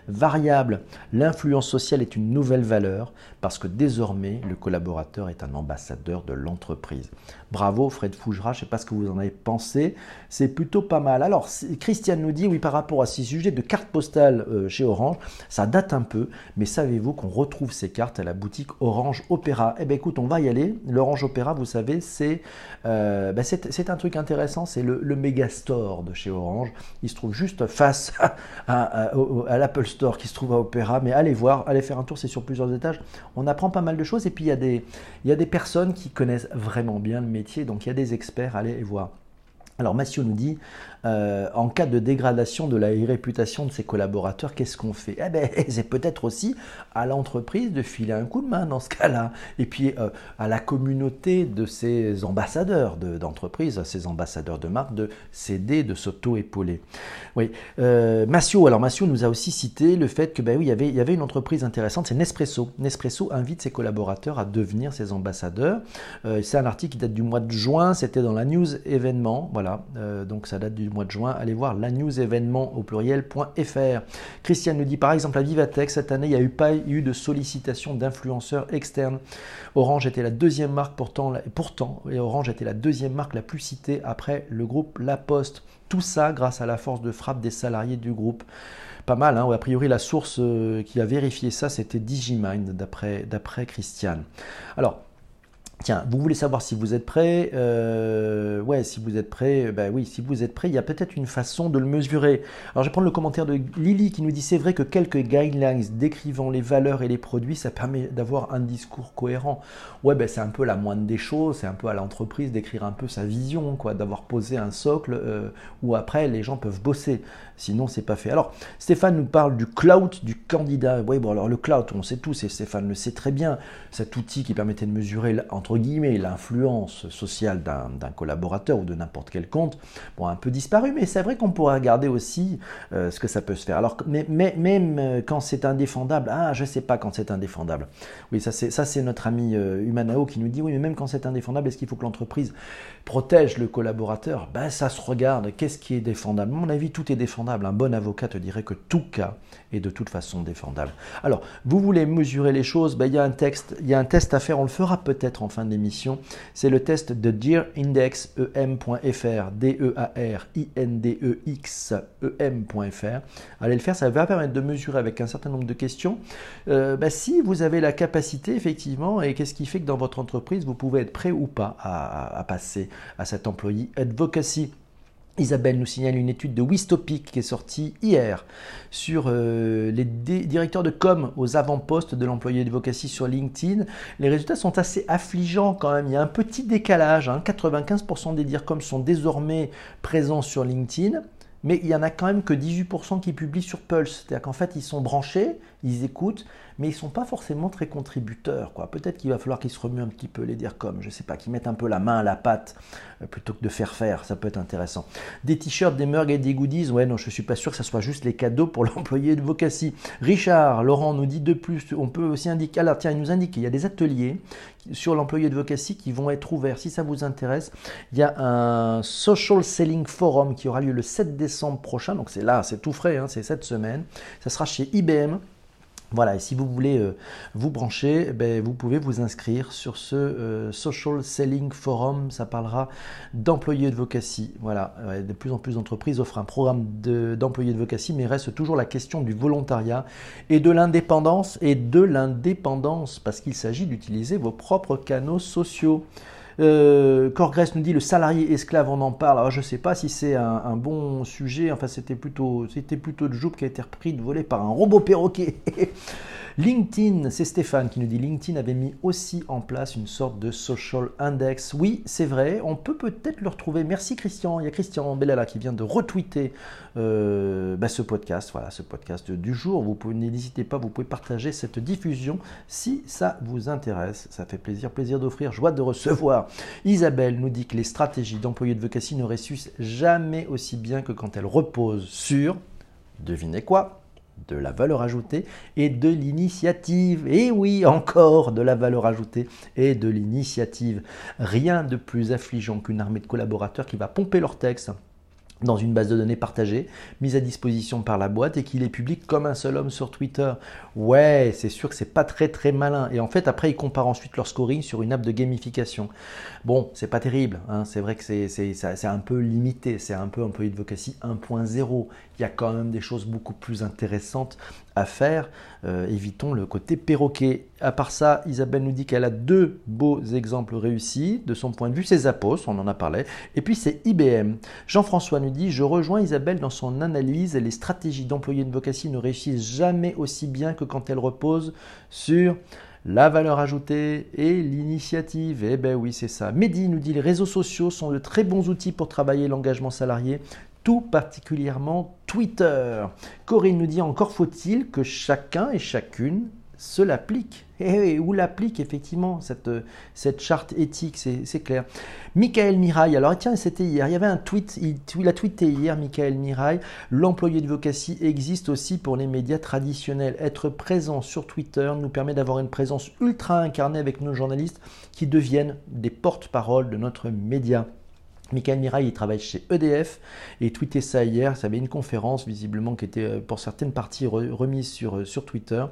variable. L'influence sociale est une nouvelle valeur parce que désormais, le collaborateur est un ambassadeur de l'entreprise. Bravo Fred Fougera, je sais pas ce que vous en avez pensé, c'est plutôt pas mal. Alors, Christiane nous dit, oui, par rapport à ces sujets de cartes postales euh, chez Orange, ça date un peu, mais savez-vous qu'on retrouve ces cartes à la boutique Orange Opéra? Eh bien écoute, on va y aller. L'Orange Opéra, vous savez, c'est euh, ben, un truc intéressant, c'est le, le méga store de chez Orange. Il se trouve juste face à, l'Apple Store qui se trouve à Opéra, mais allez voir, allez faire un tour, c'est sur plusieurs étages. On apprend pas mal de choses et puis il y a des, il y a des personnes qui connaissent vraiment bien le métier, donc il y a des experts, allez voir. Alors Massio nous dit, euh, en cas de dégradation de la réputation de ses collaborateurs, qu'est-ce qu'on fait? Eh bien, c'est peut-être aussi à l'entreprise de filer un coup de main dans ce cas-là. Et puis euh, à la communauté de ses ambassadeurs d'entreprise, ses ambassadeurs de marque, de s'aider, de s'auto-épauler. Oui, euh, Massio, alors Massio nous a aussi cité le fait que, ben oui, il y avait une entreprise intéressante, c'est Nespresso. Nespresso invite ses collaborateurs à devenir ses ambassadeurs. c'est un article qui date du mois de juin, c'était dans la news événement. Voilà donc ça date du mois de juin. Allez voir la news événement au pluriel.fr. Christiane nous dit par exemple à Vivatech, cette année, il n'y a eu pas eu de sollicitation d'influenceurs externes. Orange était la deuxième marque, pourtant, et Orange était la deuxième marque la plus citée après le groupe La Poste. Tout ça grâce à la force de frappe des salariés du groupe pas mal. Hein, a priori, la source euh, qui a vérifié ça, c'était Digimind, d'après Christiane. Alors, Tiens, vous voulez savoir si vous êtes prêt euh, Ouais, si vous êtes prêt, ben oui, si vous êtes prêt, il y a peut-être une façon de le mesurer. Alors je vais prendre le commentaire de Lily qui nous dit c'est vrai que quelques guidelines décrivant les valeurs et les produits, ça permet d'avoir un discours cohérent. Ouais, ben c'est un peu la moindre des choses, c'est un peu à l'entreprise d'écrire un peu sa vision, quoi, d'avoir posé un socle euh, où après les gens peuvent bosser. Sinon, c'est pas fait. Alors, Stéphane nous parle du cloud du candidat. Oui, bon, alors le cloud, on sait tous, et Stéphane le sait très bien, cet outil qui permettait de mesurer, entre guillemets, l'influence sociale d'un collaborateur ou de n'importe quel compte, bon, un peu disparu, mais c'est vrai qu'on pourrait regarder aussi euh, ce que ça peut se faire. Alors, mais, même euh, quand c'est indéfendable, ah, je sais pas quand c'est indéfendable. Oui, ça c'est notre ami euh, Humanao qui nous dit, oui, mais même quand c'est indéfendable, est-ce qu'il faut que l'entreprise protège le collaborateur Ben, ça se regarde. Qu'est-ce qui est défendable? À mon avis, tout est défendable un bon avocat te dirait que tout cas de toute façon défendable. Alors, vous voulez mesurer les choses, ben, il y a un texte, il y a un test à faire, on le fera peut-être en fin d'émission. C'est le test de dearindexem.fr, D-E-A-R-I-N-D-E-X-E-M.fr. Allez le faire, ça va permettre de mesurer avec un certain nombre de questions euh, ben, si vous avez la capacité effectivement et qu'est-ce qui fait que dans votre entreprise vous pouvez être prêt ou pas à, à passer à cet employé advocacy? Isabelle nous signale une étude de Wistopic qui est sortie hier sur euh, les directeurs de com aux avant-postes de l'employé d'advocacy sur LinkedIn. Les résultats sont assez affligeants quand même. Il y a un petit décalage. 95% hein. des DIRCOM sont désormais présents sur LinkedIn mais il y en a quand même que 18% qui publient sur Pulse. C'est-à-dire qu'en fait, ils sont branchés, ils écoutent, mais ils ne sont pas forcément très contributeurs. Peut-être qu'il va falloir qu'ils se remuent un petit peu, les dire comme, je sais pas, qu'ils mettent un peu la main à la pâte euh, plutôt que de faire faire, ça peut être intéressant. Des t-shirts, des mugs et des goodies, ouais, non, je ne suis pas sûr que ce soit juste les cadeaux pour l'employé de Vocacy. Richard, Laurent nous dit de plus, on peut aussi indiquer, alors tiens, il nous indique qu'il y a des ateliers sur l'employé de Vocacy qui vont être ouverts. Si ça vous intéresse, il y a un Social Selling Forum qui aura lieu le 7 décembre prochain, donc c'est là, c'est tout frais, hein, c'est cette semaine. Ça sera chez IBM voilà, et si vous voulez euh, vous brancher, eh ben, vous pouvez vous inscrire sur ce euh, Social Selling Forum. Ça parlera d'employés de vocacy. Voilà, de plus en plus d'entreprises offrent un programme d'employés de, vocacy, mais reste toujours la question du volontariat et de l'indépendance et de l'indépendance, parce qu'il s'agit d'utiliser vos propres canaux sociaux. Euh, Corgrès nous dit le salarié esclave, on en parle. Alors je sais pas si c'est un, bon sujet. Enfin, c'était plutôt, c'était plutôt de Joub qui a été repris de voler par un robot perroquet. LinkedIn, c'est Stéphane qui nous dit LinkedIn avait mis aussi en place une sorte de social index. Oui, c'est vrai, on peut peut-être le retrouver. Merci Christian. Il y a Christian Bellala qui vient de retweeter euh, bah, ce podcast. Voilà, ce podcast du jour. Vous n'hésitez pas, vous pouvez partager cette diffusion si ça vous intéresse. Ça fait plaisir, plaisir d'offrir, joie de recevoir. Isabelle nous dit que les stratégies d'employés de vocation ne réussissent jamais aussi bien que quand elles reposent sur, devinez quoi de la valeur ajoutée et de l'initiative. Et oui, encore de la valeur ajoutée et de l'initiative. Rien de plus affligeant qu'une armée de collaborateurs qui va pomper leur texte dans une base de données partagée, mise à disposition par la boîte et qu'il est public comme un seul homme sur Twitter. Ouais, c'est sûr que c'est pas très très malin. Et en fait, après, ils comparent ensuite leur scoring sur une app de gamification. Bon, c'est pas terrible. Hein. C'est vrai que c'est un peu limité. C'est un peu Employee Advocacy 1.0. Il y a quand même des choses beaucoup plus intéressantes à faire. Euh, évitons le côté perroquet. À part ça, Isabelle nous dit qu'elle a deux beaux exemples réussis de son point de vue. C'est Zappos, on en a parlé. Et puis c'est IBM. Jean-François nous dit Je rejoins Isabelle dans son analyse. Les stratégies d'employés de vocation ne réussissent jamais aussi bien que quand elles reposent sur la valeur ajoutée et l'initiative. Eh ben oui, c'est ça. Mehdi nous dit les réseaux sociaux sont de très bons outils pour travailler l'engagement salarié tout particulièrement Twitter. Corinne nous dit encore faut-il que chacun et chacune se l'applique. Et eh où l'applique effectivement cette, cette charte éthique, c'est clair. Michael Mirail, alors tiens, c'était hier, il y avait un tweet, il, a tweeté hier, Michael Mirail, l'employé de Vocacy existe aussi pour les médias traditionnels. Être présent sur Twitter nous permet d'avoir une présence ultra incarnée avec nos journalistes qui deviennent des porte-parole de notre média. Michael Mirail, il travaille chez EDF et tweeté ça hier. Ça avait une conférence visiblement qui était euh, pour certaines parties remise sur, euh, sur Twitter.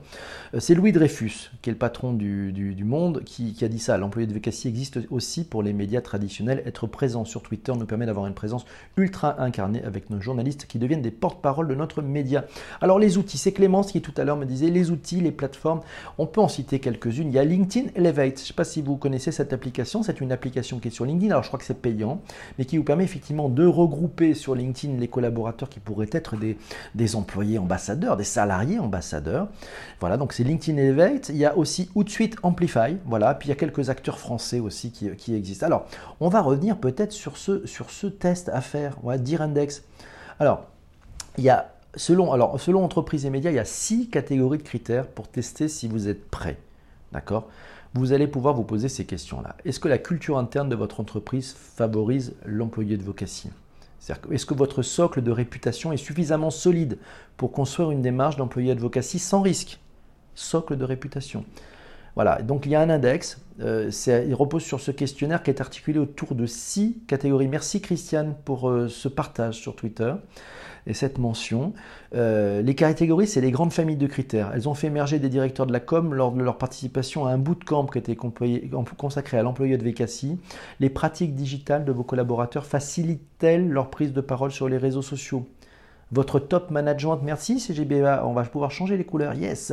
Euh, c'est Louis Dreyfus, qui est le patron du, Monde, qui, a dit ça. L'employé de VKC existe aussi pour les médias traditionnels. Être présent sur Twitter nous permet d'avoir une présence ultra incarnée avec nos journalistes qui deviennent des porte-parole de notre média. Alors les outils, c'est Clémence qui tout à l'heure me disait les outils, les plateformes. On peut en citer quelques-unes. Il y a LinkedIn Elevate. Je ne sais pas si vous connaissez cette application. C'est une application qui est sur LinkedIn. Alors je crois que c'est payant mais qui vous permet effectivement de regrouper sur LinkedIn les collaborateurs qui pourraient être des, employés ambassadeurs, des salariés ambassadeurs. Voilà, donc c'est LinkedIn Elevate. Il y a aussi Outsuite Amplify, voilà, puis il y a quelques acteurs français aussi qui, existent. Alors, on va revenir peut-être sur ce, sur ce test à faire, ouais, Dire Index. Alors, il y a, selon, alors, selon entreprise et médias, il y a six catégories de critères pour tester si vous êtes prêt. D'accord? Vous allez pouvoir vous poser ces questions-là. Est-ce que la culture interne de votre entreprise favorise l'employé de vocation Est-ce que votre socle de réputation est suffisamment solide pour construire une démarche d'employé advocacy sans risque? Socle de réputation. Voilà, donc il y a un index, euh, il repose sur ce questionnaire qui est articulé autour de six catégories. Merci Christiane pour euh, ce partage sur Twitter et cette mention. Euh, les catégories, c'est les grandes familles de critères. Elles ont fait émerger des directeurs de la com lors de leur participation à un bootcamp qui était consacré à l'employé de VKC. Les pratiques digitales de vos collaborateurs facilitent-elles leur prise de parole sur les réseaux sociaux? Votre top management, merci CGBA, on va pouvoir changer les couleurs, yes.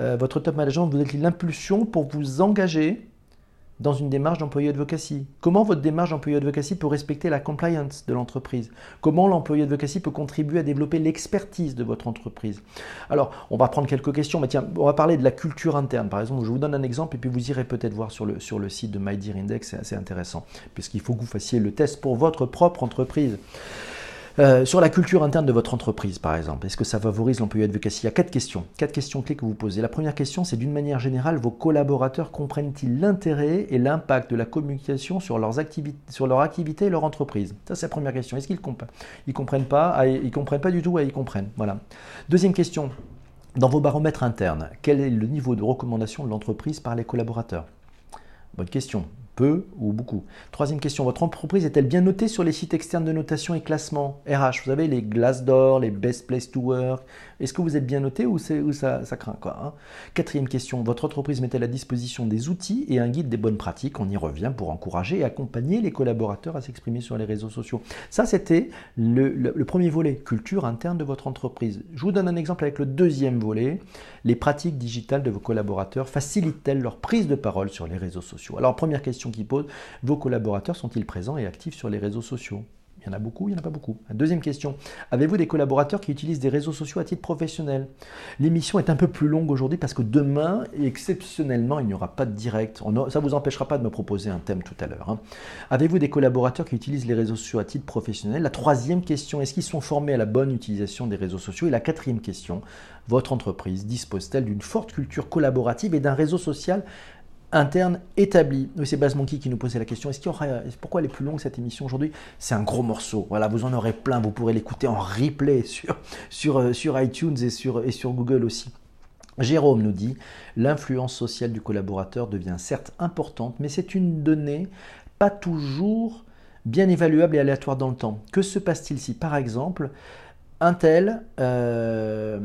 Euh, votre top management vous êtes l'impulsion pour vous engager? Dans une démarche d'employé advocacy Comment votre démarche d'employé advocacy peut respecter la compliance de l'entreprise? Comment l'employé advocacy peut contribuer à développer l'expertise de votre entreprise? Alors, on va prendre quelques questions, mais tiens, on va parler de la culture interne. Par exemple, je vous donne un exemple et puis vous irez peut-être voir sur le, sur le site de MyDearIndex, c'est assez intéressant, puisqu'il faut que vous fassiez le test pour votre propre entreprise. Euh, sur la culture interne de votre entreprise, par exemple, est-ce que ça favorise l'employé advocacy? Il y a quatre questions. Quatre questions clés que vous posez. La première question, c'est d'une manière générale, vos collaborateurs comprennent-ils l'intérêt et l'impact de la communication sur, leur activité et leur entreprise? Ça, c'est la première question. Est-ce qu'ils comprennent Ils comprennent pas ah, Ils comprennent pas du tout Ils comprennent. Voilà. Deuxième question. Dans vos baromètres internes, quel est le niveau de recommandation de l'entreprise par les collaborateurs? Bonne question. Peu ou beaucoup. Troisième question, votre entreprise est-elle bien notée sur les sites externes de notation et classement? RH Vous savez, les Glassdoor, les Best Place to Work. Est-ce que vous êtes bien noté ou, ça, craint quoi hein? Quatrième question, votre entreprise met-elle à disposition des outils et un guide des bonnes pratiques? On y revient pour encourager et accompagner les collaborateurs à s'exprimer sur les réseaux sociaux. Ça, c'était le premier volet, culture interne de votre entreprise. Je vous donne un exemple avec le deuxième volet. Les pratiques digitales de vos collaborateurs facilitent-elles leur prise de parole sur les réseaux sociaux? Alors, première question qui pose, vos collaborateurs sont-ils présents et actifs sur les réseaux sociaux? Il y en a beaucoup, il n'y en a pas beaucoup. Deuxième question, avez-vous des collaborateurs qui utilisent des réseaux sociaux à titre professionnel? L'émission est un peu plus longue aujourd'hui parce que demain, exceptionnellement, il n'y aura pas de direct. ça ne vous empêchera pas de me proposer un thème tout à l'heure. Hein. Avez-vous des collaborateurs qui utilisent les réseaux sociaux à titre professionnel? La troisième question, est-ce qu'ils sont formés à la bonne utilisation des réseaux sociaux? Et la quatrième question, votre entreprise dispose-t-elle d'une forte culture collaborative et d'un réseau social interne établi. c'est Baz Monkey qui nous posait la question. Est-ce qu'il y aura, pourquoi elle est plus longue cette émission aujourd'hui? C'est un gros morceau. Voilà, vous en aurez plein. Vous pourrez l'écouter en replay euh, sur iTunes et sur, et sur Google aussi. Jérôme nous dit l'influence sociale du collaborateur devient certes importante, mais c'est une donnée pas toujours bien évaluable et aléatoire dans le temps. Que se passe-t-il si, par exemple, un tel euh,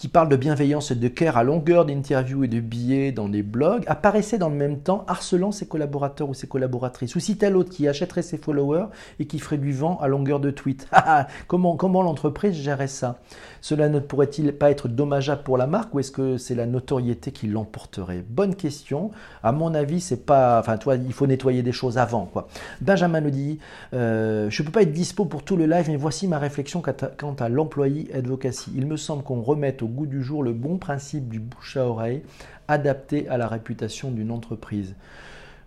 qui parle de bienveillance et de care à longueur d'interviews et de billets dans des blogs, apparaissait dans le même temps harcelant ses collaborateurs ou ses collaboratrices. Ou si tel autre qui achèterait ses followers et qui ferait du vent à longueur de tweet. Ah, ah, comment comment l'entreprise gérerait ça? Cela ne pourrait-il pas être dommageable pour la marque ou est-ce que c'est la notoriété qui l'emporterait? Bonne question. À mon avis, c'est pas. Enfin, toi, il faut nettoyer des choses avant. Quoi. Benjamin nous dit euh, Je ne peux pas être dispo pour tout le live, mais voici ma réflexion quant à, à l'employé advocacy. Il me semble qu'on remette au goût du jour le bon principe du bouche à oreille adapté à la réputation d'une entreprise.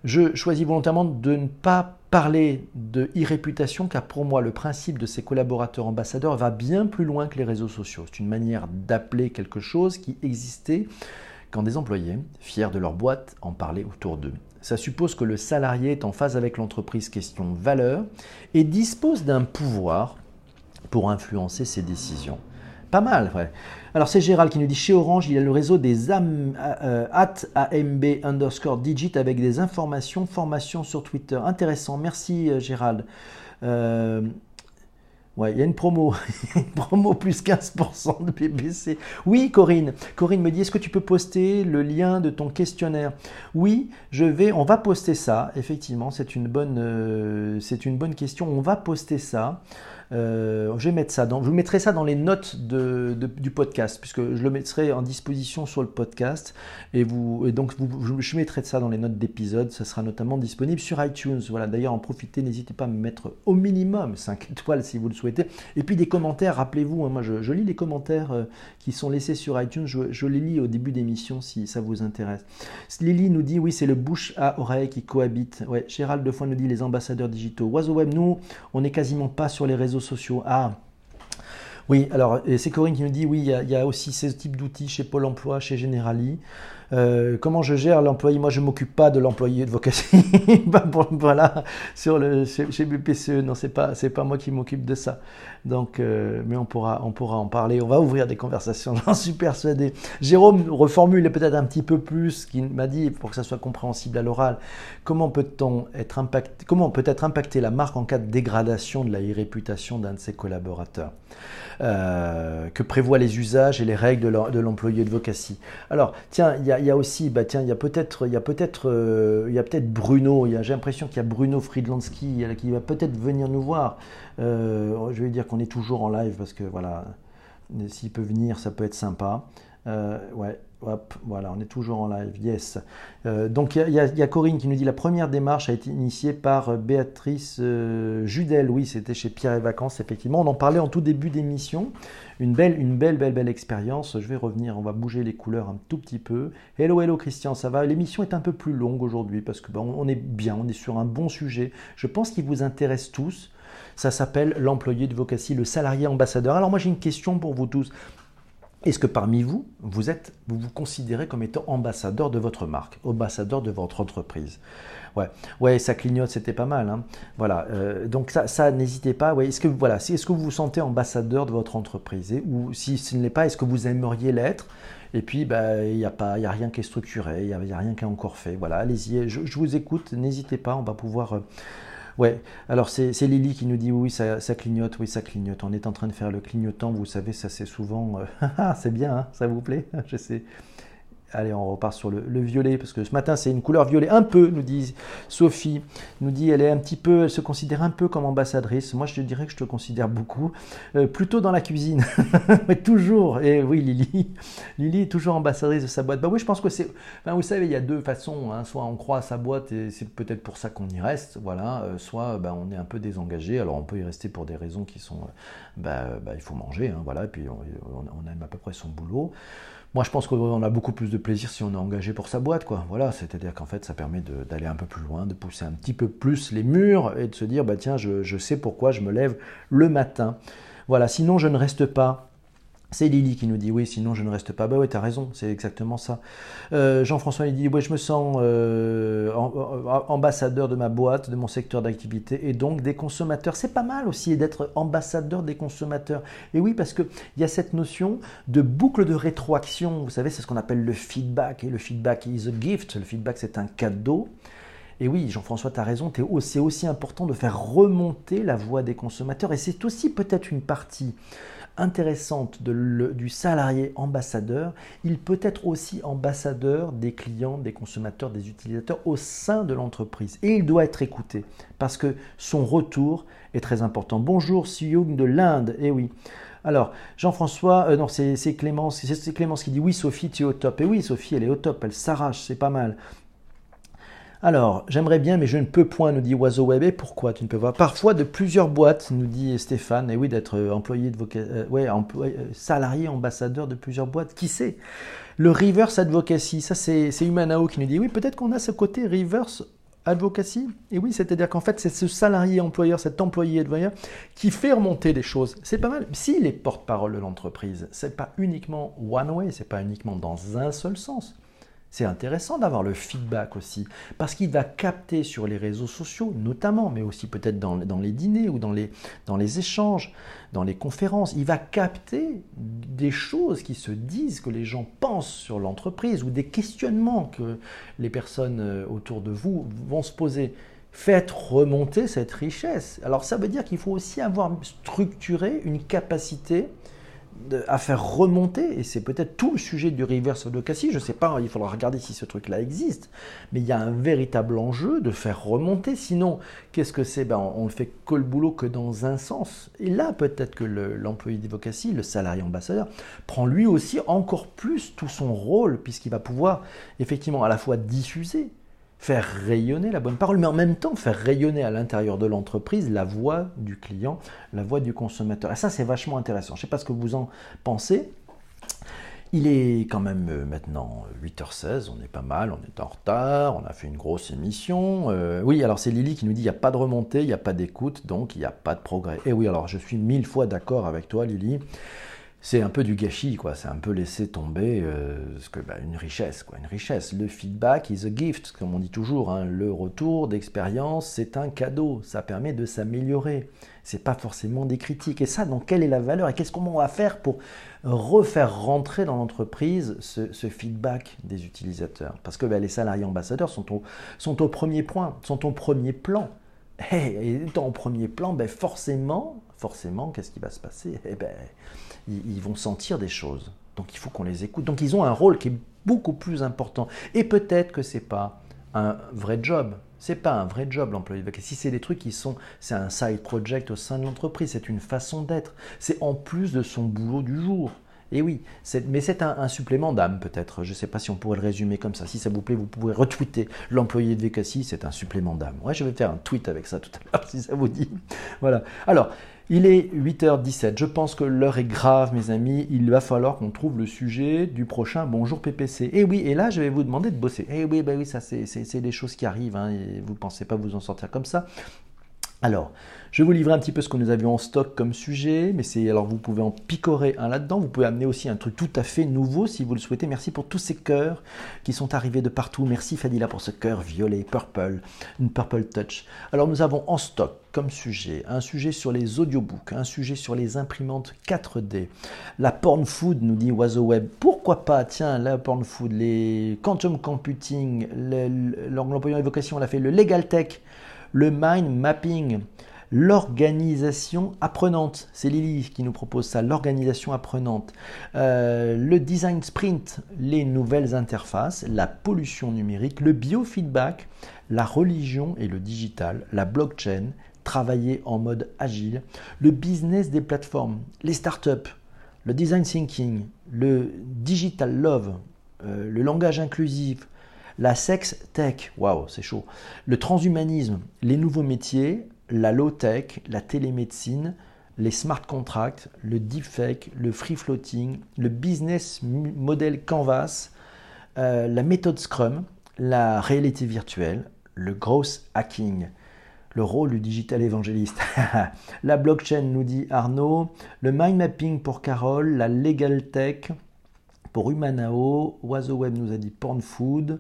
Je choisis volontairement de ne pas parler de e-réputation car pour moi le principe de ces collaborateurs ambassadeurs va bien plus loin que les réseaux sociaux. C'est une manière d'appeler quelque chose qui existait quand des employés, fiers de leur boîte, en parlaient autour d'eux. Ça suppose que le salarié est en phase avec l'entreprise question valeur et dispose d'un pouvoir pour influencer ses décisions. Pas mal, ouais. Alors c'est Gérald qui nous dit chez Orange, il y a le réseau des AM, euh, AMB underscore digit avec des informations, formations sur Twitter. Intéressant, merci euh, Gérald. Euh, ouais, il y a une promo, promo plus 15% de BBC. Oui, Corinne. Corinne me dit, est-ce que tu peux poster le lien de ton questionnaire? Oui, je vais, on va poster ça. Effectivement, c'est une c'est une bonne question. On va poster ça. Euh, je vais mettre ça dans, mettrai ça dans les notes du podcast, puisque je le mettrai en disposition sur le podcast. Et, donc, je mettrai ça dans les notes d'épisode. Ça sera notamment disponible sur iTunes. Voilà, d'ailleurs, en profitez, n'hésitez pas à me mettre au minimum 5 étoiles si vous le souhaitez. Et puis des commentaires, rappelez-vous, hein, moi je, lis les commentaires euh, qui sont laissés sur iTunes. Je, les lis au début d'émission si ça vous intéresse. Lily nous dit oui, c'est le bouche à oreille qui cohabite. Gérald fois nous dit les ambassadeurs digitaux. Oiseau Web, nous, on n'est quasiment pas sur les réseaux sociaux. Ah, oui, alors c'est Corinne qui nous dit oui, il y, a, aussi ce type d'outils chez Pôle Emploi, chez Generali. Euh, comment je gère l'employé? Moi, je ne m'occupe pas de l'employé de vocation. Bah, voilà, sur le, chez, BPCE, non, c'est pas, c'est pas moi qui m'occupe de ça. Donc, euh, mais on pourra, on pourra en parler. On va ouvrir des conversations, j'en suis persuadé. Jérôme reformule peut-être un petit peu plus, qu'il m'a dit, pour que ça soit compréhensible à l'oral. Comment peut-on être impacté Comment peut être impacter la marque en cas de dégradation de la réputation d'un de ses collaborateurs euh, Que prévoient les usages et les règles de l'employé de vocation Alors, tiens, il y a aussi, bah tiens, il y a peut-être, il y a peut-être, euh, il y a peut-être Bruno. J'ai l'impression qu'il y a Bruno Friedlandsky qui va peut-être venir nous voir. Euh, je vais dire qu'on est toujours en live parce que voilà, s'il peut venir, ça peut être sympa. Euh, ouais, hop, voilà, on est toujours en live, yes. Euh, donc il y, a Corinne qui nous dit la première démarche a été initiée par euh, Béatrice Judel, oui, c'était chez Pierre et Vacances, effectivement. On en parlait en tout début d'émission. Une belle, une belle, belle, belle expérience. Je vais revenir, on va bouger les couleurs un tout petit peu. Hello, hello Christian, ça va? L'émission est un peu plus longue aujourd'hui parce que on est bien, on est sur un bon sujet. Je pense qu'il vous intéresse tous. Ça s'appelle l'employé de vocation, le salarié ambassadeur. Alors moi j'ai une question pour vous tous. Est-ce que parmi vous, vous êtes, vous vous considérez comme étant ambassadeur de votre marque, ambassadeur de votre entreprise? Ouais, ouais, ça clignote, c'était pas mal. Hein. Voilà, euh, donc ça, n'hésitez pas. Ouais, est-ce que voilà, est-ce que vous vous sentez ambassadeur de votre entreprise? Ou si ce n'est pas, est-ce que vous aimeriez l'être? Et puis, bah, il n'y a, pas, a rien qui est structuré, il n'y a, a, rien qui est encore fait. Voilà, allez-y, je, je, vous écoute, n'hésitez pas, on va pouvoir euh, Ouais, alors c'est Lily qui nous dit oui, ça, clignote, oui, ça clignote. On est en train de faire le clignotant, vous savez, ça c'est souvent. Euh, ah, c'est bien, hein, ça vous plaît? Je sais. Allez, on repart sur le, violet, parce que ce matin, c'est une couleur violet, un peu, nous dit Sophie. Nous dit, elle est un petit peu, elle se considère un peu comme ambassadrice. Moi, je te dirais que je te considère beaucoup. Euh, plutôt dans la cuisine. Mais toujours. Et oui, Lily. Lily est toujours ambassadrice de sa boîte. Bah oui, je pense que c'est. vous savez, il y a deux façons. Hein. Soit on croit à sa boîte et c'est peut-être pour ça qu'on y reste. Voilà. Euh, soit ben, on est un peu désengagé. Alors, on peut y rester pour des raisons qui sont. Ben, il faut manger. Hein, voilà. Et puis, on aime à peu près son boulot. Moi, je pense qu'on a beaucoup plus de plaisir si on est engagé pour sa boîte, quoi. Voilà, c'est-à-dire qu'en fait, ça permet d'aller un peu plus loin, de pousser un petit peu plus les murs et de se dire, bah tiens, je, je sais pourquoi je me lève le matin. Voilà, sinon je ne reste pas c'est Lily qui nous dit oui, sinon je ne reste pas. Bah oui, t'as raison, c'est exactement ça. Euh, Jean-François il dit oui, je me sens euh, ambassadeur de ma boîte, de mon secteur d'activité et donc des consommateurs. C'est pas mal aussi d'être ambassadeur des consommateurs. Et oui, parce qu'il y a cette notion de boucle de rétroaction. Vous savez, c'est ce qu'on appelle le feedback. Et le feedback is a gift. Le feedback, c'est un cadeau. Et oui, Jean-François, tu as raison, c'est aussi important de faire remonter la voix des consommateurs. Et c'est aussi peut-être une partie intéressante du salarié ambassadeur. Il peut être aussi ambassadeur des clients, des consommateurs, des utilisateurs au sein de l'entreprise. Et il doit être écouté parce que son retour est très important. Bonjour, Young de l'Inde. Eh oui. Alors, Jean-François, euh, non, c'est Clémence, Clémence qui dit oui, Sophie, tu es au top. Et oui, Sophie, elle est au top, elle s'arrache, c'est pas mal. Alors, j'aimerais bien, mais je ne peux point, nous dit Oiseau Web. Et pourquoi tu ne peux pas? Parfois de plusieurs boîtes, nous dit Stéphane. Et oui, d'être euh, employé de euh, ouais, employé, euh, salarié, ambassadeur de plusieurs boîtes. Qui sait? Le reverse advocacy, ça c'est Humanao qui nous dit oui, peut-être qu'on a ce côté reverse advocacy. Et oui, c'est-à-dire qu'en fait, c'est ce salarié employeur, cet employé employeur qui fait remonter les choses. C'est pas mal. S'il est porte-parole de l'entreprise, c'est pas uniquement one way, c'est pas uniquement dans un seul sens. C'est intéressant d'avoir le feedback aussi, parce qu'il va capter sur les réseaux sociaux, notamment, mais aussi peut-être dans, les dîners ou dans les, dans les échanges, dans les conférences, il va capter des choses qui se disent, que les gens pensent sur l'entreprise, ou des questionnements que les personnes euh, autour de vous vont se poser. Faites remonter cette richesse. Alors ça veut dire qu'il faut aussi avoir structuré une capacité à faire remonter, et c'est peut-être tout le sujet du reverse advocacy, je ne sais pas, il faudra regarder si ce truc-là existe, mais il y a un véritable enjeu de faire remonter, sinon, qu'est-ce que c'est? Ben, On ne fait que le boulot que dans un sens. Et là, peut-être que l'employé d'advocacy, le salarié ambassadeur, prend lui aussi encore plus tout son rôle, puisqu'il va pouvoir effectivement à la fois diffuser, faire rayonner la bonne parole, mais en même temps faire rayonner à l'intérieur de l'entreprise la voix du client, la voix du consommateur. Et ça, c'est vachement intéressant. Je ne sais pas ce que vous en pensez. Il est quand même euh, maintenant 8h16, on est pas mal, on est en retard, on a fait une grosse émission. Euh, oui, alors c'est Lily qui nous dit il n'y a pas de remontée, il n'y a pas d'écoute, donc il n'y a pas de progrès. Et oui, alors je suis mille fois d'accord avec toi, Lily c'est un peu du gâchis, quoi. C'est un peu laisser tomber euh, ce que, bah, une richesse, quoi. Une richesse. Le feedback is a gift, comme on dit toujours. Hein. Le retour d'expérience, c'est un cadeau. Ça permet de s'améliorer. C'est pas forcément des critiques. Et ça, donc, quelle est la valeur et qu'est-ce qu'on va faire pour refaire rentrer dans l'entreprise ce, feedback des utilisateurs? Parce que bah, les salariés ambassadeurs sont au, sont au premier point, sont au premier plan. Et étant au premier plan, ben forcément, forcément, qu'est-ce qui va se passer? Eh ben, ils, vont sentir des choses. Donc il faut qu'on les écoute. Donc ils ont un rôle qui est beaucoup plus important. Et peut-être que c'est pas un vrai job. C'est pas un vrai job l'employé Si c'est des trucs qui sont, c'est un side project au sein de l'entreprise, c'est une façon d'être. C'est en plus de son boulot du jour. Et oui, mais c'est un, supplément d'âme peut-être. Je ne sais pas si on pourrait le résumer comme ça. Si ça vous plaît, vous pouvez retweeter l'employé de VKC, c'est un supplément d'âme. Ouais, je vais faire un tweet avec ça tout à l'heure si ça vous dit. Voilà. Alors, il est 8h17. Je pense que l'heure est grave, mes amis. Il va falloir qu'on trouve le sujet du prochain Bonjour PPC. Et oui, et là, je vais vous demander de bosser. Et oui, bah oui, ça, c'est des choses qui arrivent. Hein, vous ne pensez pas vous en sortir comme ça. Alors, je vais vous livrer un petit peu ce que nous avions en stock comme sujet, mais c'est alors vous pouvez en picorer un là-dedans. Vous pouvez amener aussi un truc tout à fait nouveau si vous le souhaitez. Merci pour tous ces cœurs qui sont arrivés de partout. Merci Fadila pour ce cœur violet, purple, une purple touch. Alors nous avons en stock comme sujet un sujet sur les audiobooks, un sujet sur les imprimantes 4D, la porn food nous dit Oiseau Web. Pourquoi pas? Tiens, la porn food, les quantum computing, l'employeur évocation l'a fait, le legal tech le mind mapping, l'organisation apprenante. C'est Lily qui nous propose ça, l'organisation apprenante. Euh, le design sprint, les nouvelles interfaces, la pollution numérique, le biofeedback, la religion et le digital, la blockchain, travailler en mode agile, le business des plateformes, les startups, le design thinking, le digital love, euh, le langage inclusif, la sex tech, waouh, c'est chaud. Le transhumanisme, les nouveaux métiers, la low tech, la télémédecine, les smart contracts, le deepfake, le free floating, le business model Canvas, euh, la méthode Scrum, la réalité virtuelle, le growth hacking, le rôle du digital évangéliste, la blockchain nous dit Arnaud, le mind mapping pour Carole, la legal tech pour Humanao, Oiseau Web nous a dit porn food,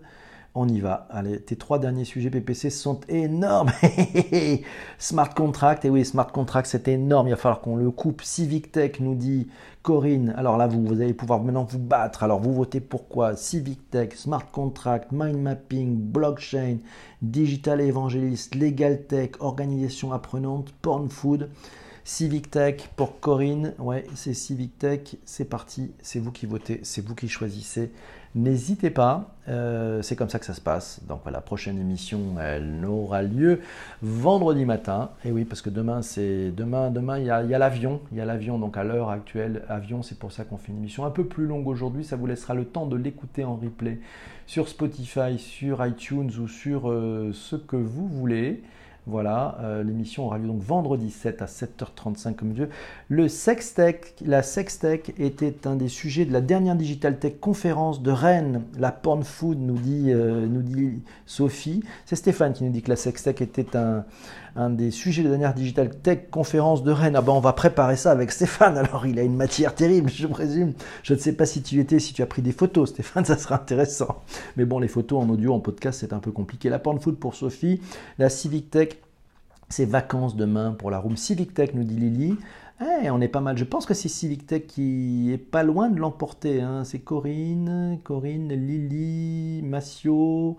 On y va. Allez, tes trois derniers sujets PPC sont énormes. smart contract, et oui, smart contract, c'est énorme. Il va falloir qu'on le coupe. Civic Tech nous dit Corinne. Alors là, vous, vous allez pouvoir maintenant vous battre. Alors vous votez pourquoi? Civic Tech, smart contract, mind mapping, blockchain, digital évangéliste, legal tech, organisation apprenante, porn food. Civic Tech pour Corinne. Ouais, c'est Civic Tech. C'est parti. C'est vous qui votez. C'est vous qui choisissez. N'hésitez pas, euh, c'est comme ça que ça se passe. Donc voilà, prochaine émission, elle n'aura lieu vendredi matin. Et oui, parce que demain, c'est demain, demain, il y a, l'avion, il y a l'avion. Donc à l'heure actuelle, avion, c'est pour ça qu'on fait une émission un peu plus longue aujourd'hui. Ça vous laissera le temps de l'écouter en replay sur Spotify, sur iTunes ou sur euh, ce que vous voulez. Voilà, euh, l'émission aura lieu donc vendredi 7 à 7h35 comme Dieu. Le Sextech, la Sextech était un des sujets de la dernière Digital Tech conférence de Rennes. La porn food nous dit, euh, nous dit Sophie. C'est Stéphane qui nous dit que la Sextech était un, un des sujets de la dernière Digital Tech conférence de Rennes. Ah ben on va préparer ça avec Stéphane. Alors il a une matière terrible, je présume. Je ne sais pas si tu étais, si tu as pris des photos, Stéphane, ça sera intéressant. Mais bon, les photos en audio, en podcast, c'est un peu compliqué. La porn food pour Sophie, la Civic Tech c'est vacances demain pour la room Civic Tech, nous dit Lily. Eh, on est pas mal. Je pense que c'est Civic Tech qui est pas loin de l'emporter. Hein. C'est Corinne, Corinne, Lily, Massio,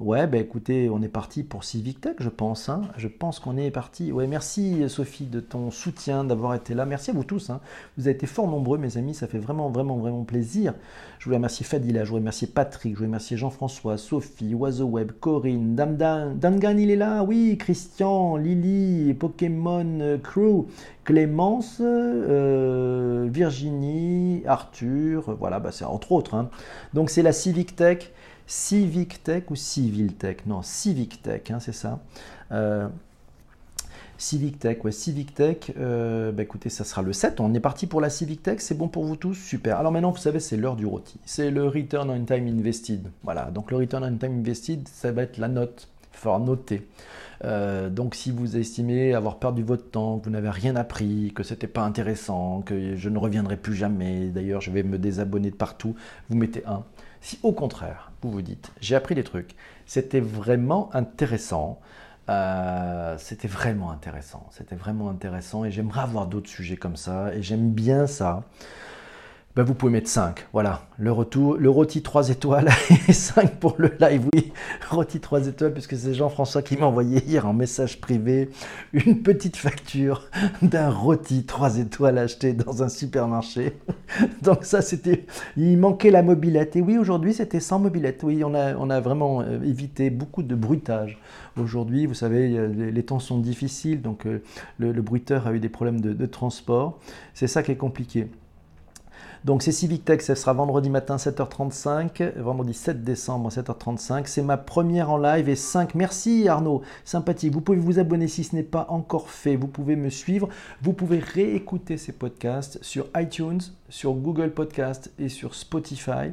Ouais, bah écoutez, on est parti pour Civic Tech, je pense. Hein. Je pense qu'on est parti. Ouais, merci Sophie de ton soutien, d'avoir été là. Merci à vous tous. Hein. Vous avez été fort nombreux, mes amis. Ça fait vraiment, vraiment, vraiment plaisir. Je voulais remercier Fadila, je voulais remercier Patrick, je voulais remercier Jean-François, Sophie, Oiseau Web, Corinne, Damdan, Dangan, il est là. Oui, Christian, Lily, Pokémon Crew, Clémence, euh, Virginie, Arthur. Voilà, bah c'est entre autres. Hein. Donc c'est la Civic Tech. Civic Tech ou Civil Tech Non, Civic Tech, hein, c'est ça. Euh, Civic Tech, ouais, Civic Tech, euh, bah écoutez, ça sera le 7. On est parti pour la Civic Tech, c'est bon pour vous tous? Super. Alors maintenant, vous savez, c'est l'heure du rôti. C'est le Return on Time Invested. Voilà, donc le Return on Time Invested, ça va être la note. Il faudra noter. Euh, donc si vous estimez avoir perdu votre temps, que vous n'avez rien appris, que c'était pas intéressant, que je ne reviendrai plus jamais, d'ailleurs je vais me désabonner de partout, vous mettez un. Si au contraire, vous dites, j'ai appris des trucs, c'était vraiment intéressant, euh, c'était vraiment intéressant, c'était vraiment intéressant et j'aimerais avoir d'autres sujets comme ça et j'aime bien ça. Ben, vous pouvez mettre 5. Voilà, le retour, le rôti 3 étoiles et 5 pour le live. Oui, rôti 3 étoiles, puisque c'est Jean-François qui m'a envoyé hier en message privé une petite facture d'un rôti 3 étoiles acheté dans un supermarché. Donc ça, c'était... Il manquait la mobilette. Et oui, aujourd'hui, c'était sans mobilette. Oui, on a, on a vraiment euh, évité beaucoup de bruitage. Aujourd'hui, vous savez, les, temps sont difficiles, donc euh, le, bruiteur a eu des problèmes de transport. C'est ça qui est compliqué. Donc c'est Civic Tech, ce sera vendredi matin 7h35, vendredi 7 décembre 7h35. C'est ma première en live et 5. Merci Arnaud, sympathique. Vous pouvez vous abonner si ce n'est pas encore fait. Vous pouvez me suivre. Vous pouvez réécouter ces podcasts sur iTunes, sur Google Podcast et sur Spotify.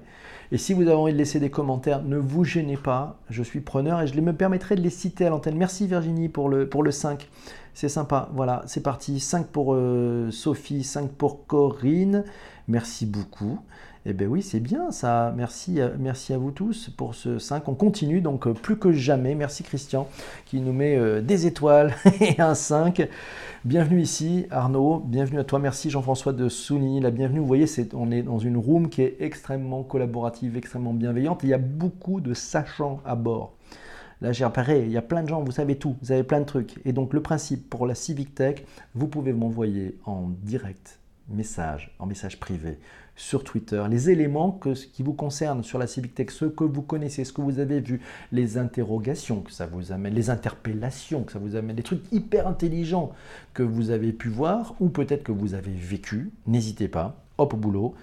Et si vous avez envie de laisser des commentaires, ne vous gênez pas. Je suis preneur et je me permettrai de les citer à l'antenne. Merci Virginie pour le, pour le 5. C'est sympa. Voilà, c'est parti. 5 pour euh, Sophie, 5 pour Corinne. Merci beaucoup. Eh bien oui, c'est bien ça. Merci, merci à vous tous pour ce 5. On continue donc euh, plus que jamais. Merci Christian qui nous met euh, des étoiles et un 5. Bienvenue ici Arnaud, bienvenue à toi. Merci Jean-François de souligner la bienvenue. Vous voyez, on est dans une room qui est extrêmement collaborative, extrêmement bienveillante. Il y a beaucoup de sachants à bord. Là, j'ai repéré, il y a plein de gens, vous savez tout, vous avez plein de trucs. Et donc, le principe pour la Civic Tech, vous pouvez m'envoyer en direct message, en message privé sur Twitter, les éléments qui vous concernent sur la Civic Tech, ce que vous connaissez, ce que vous avez vu, les interrogations que ça vous amène, les interpellations que ça vous amène, les trucs hyper intelligents que vous avez pu voir ou peut-être que vous avez vécu, n'hésitez pas, hop au boulot,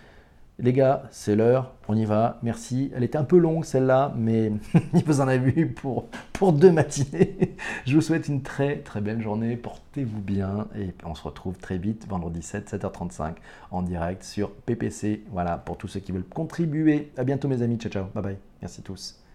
les gars, c'est l'heure, on y va, merci. Elle était un peu longue celle-là, mais vous en avez vu pour, pour deux matinées. Je vous souhaite une très très belle journée, portez-vous bien et on se retrouve très vite vendredi 7, 7h35 en direct sur PPC. Voilà, pour tous ceux qui veulent contribuer. À bientôt mes amis, ciao ciao, bye bye, merci tous.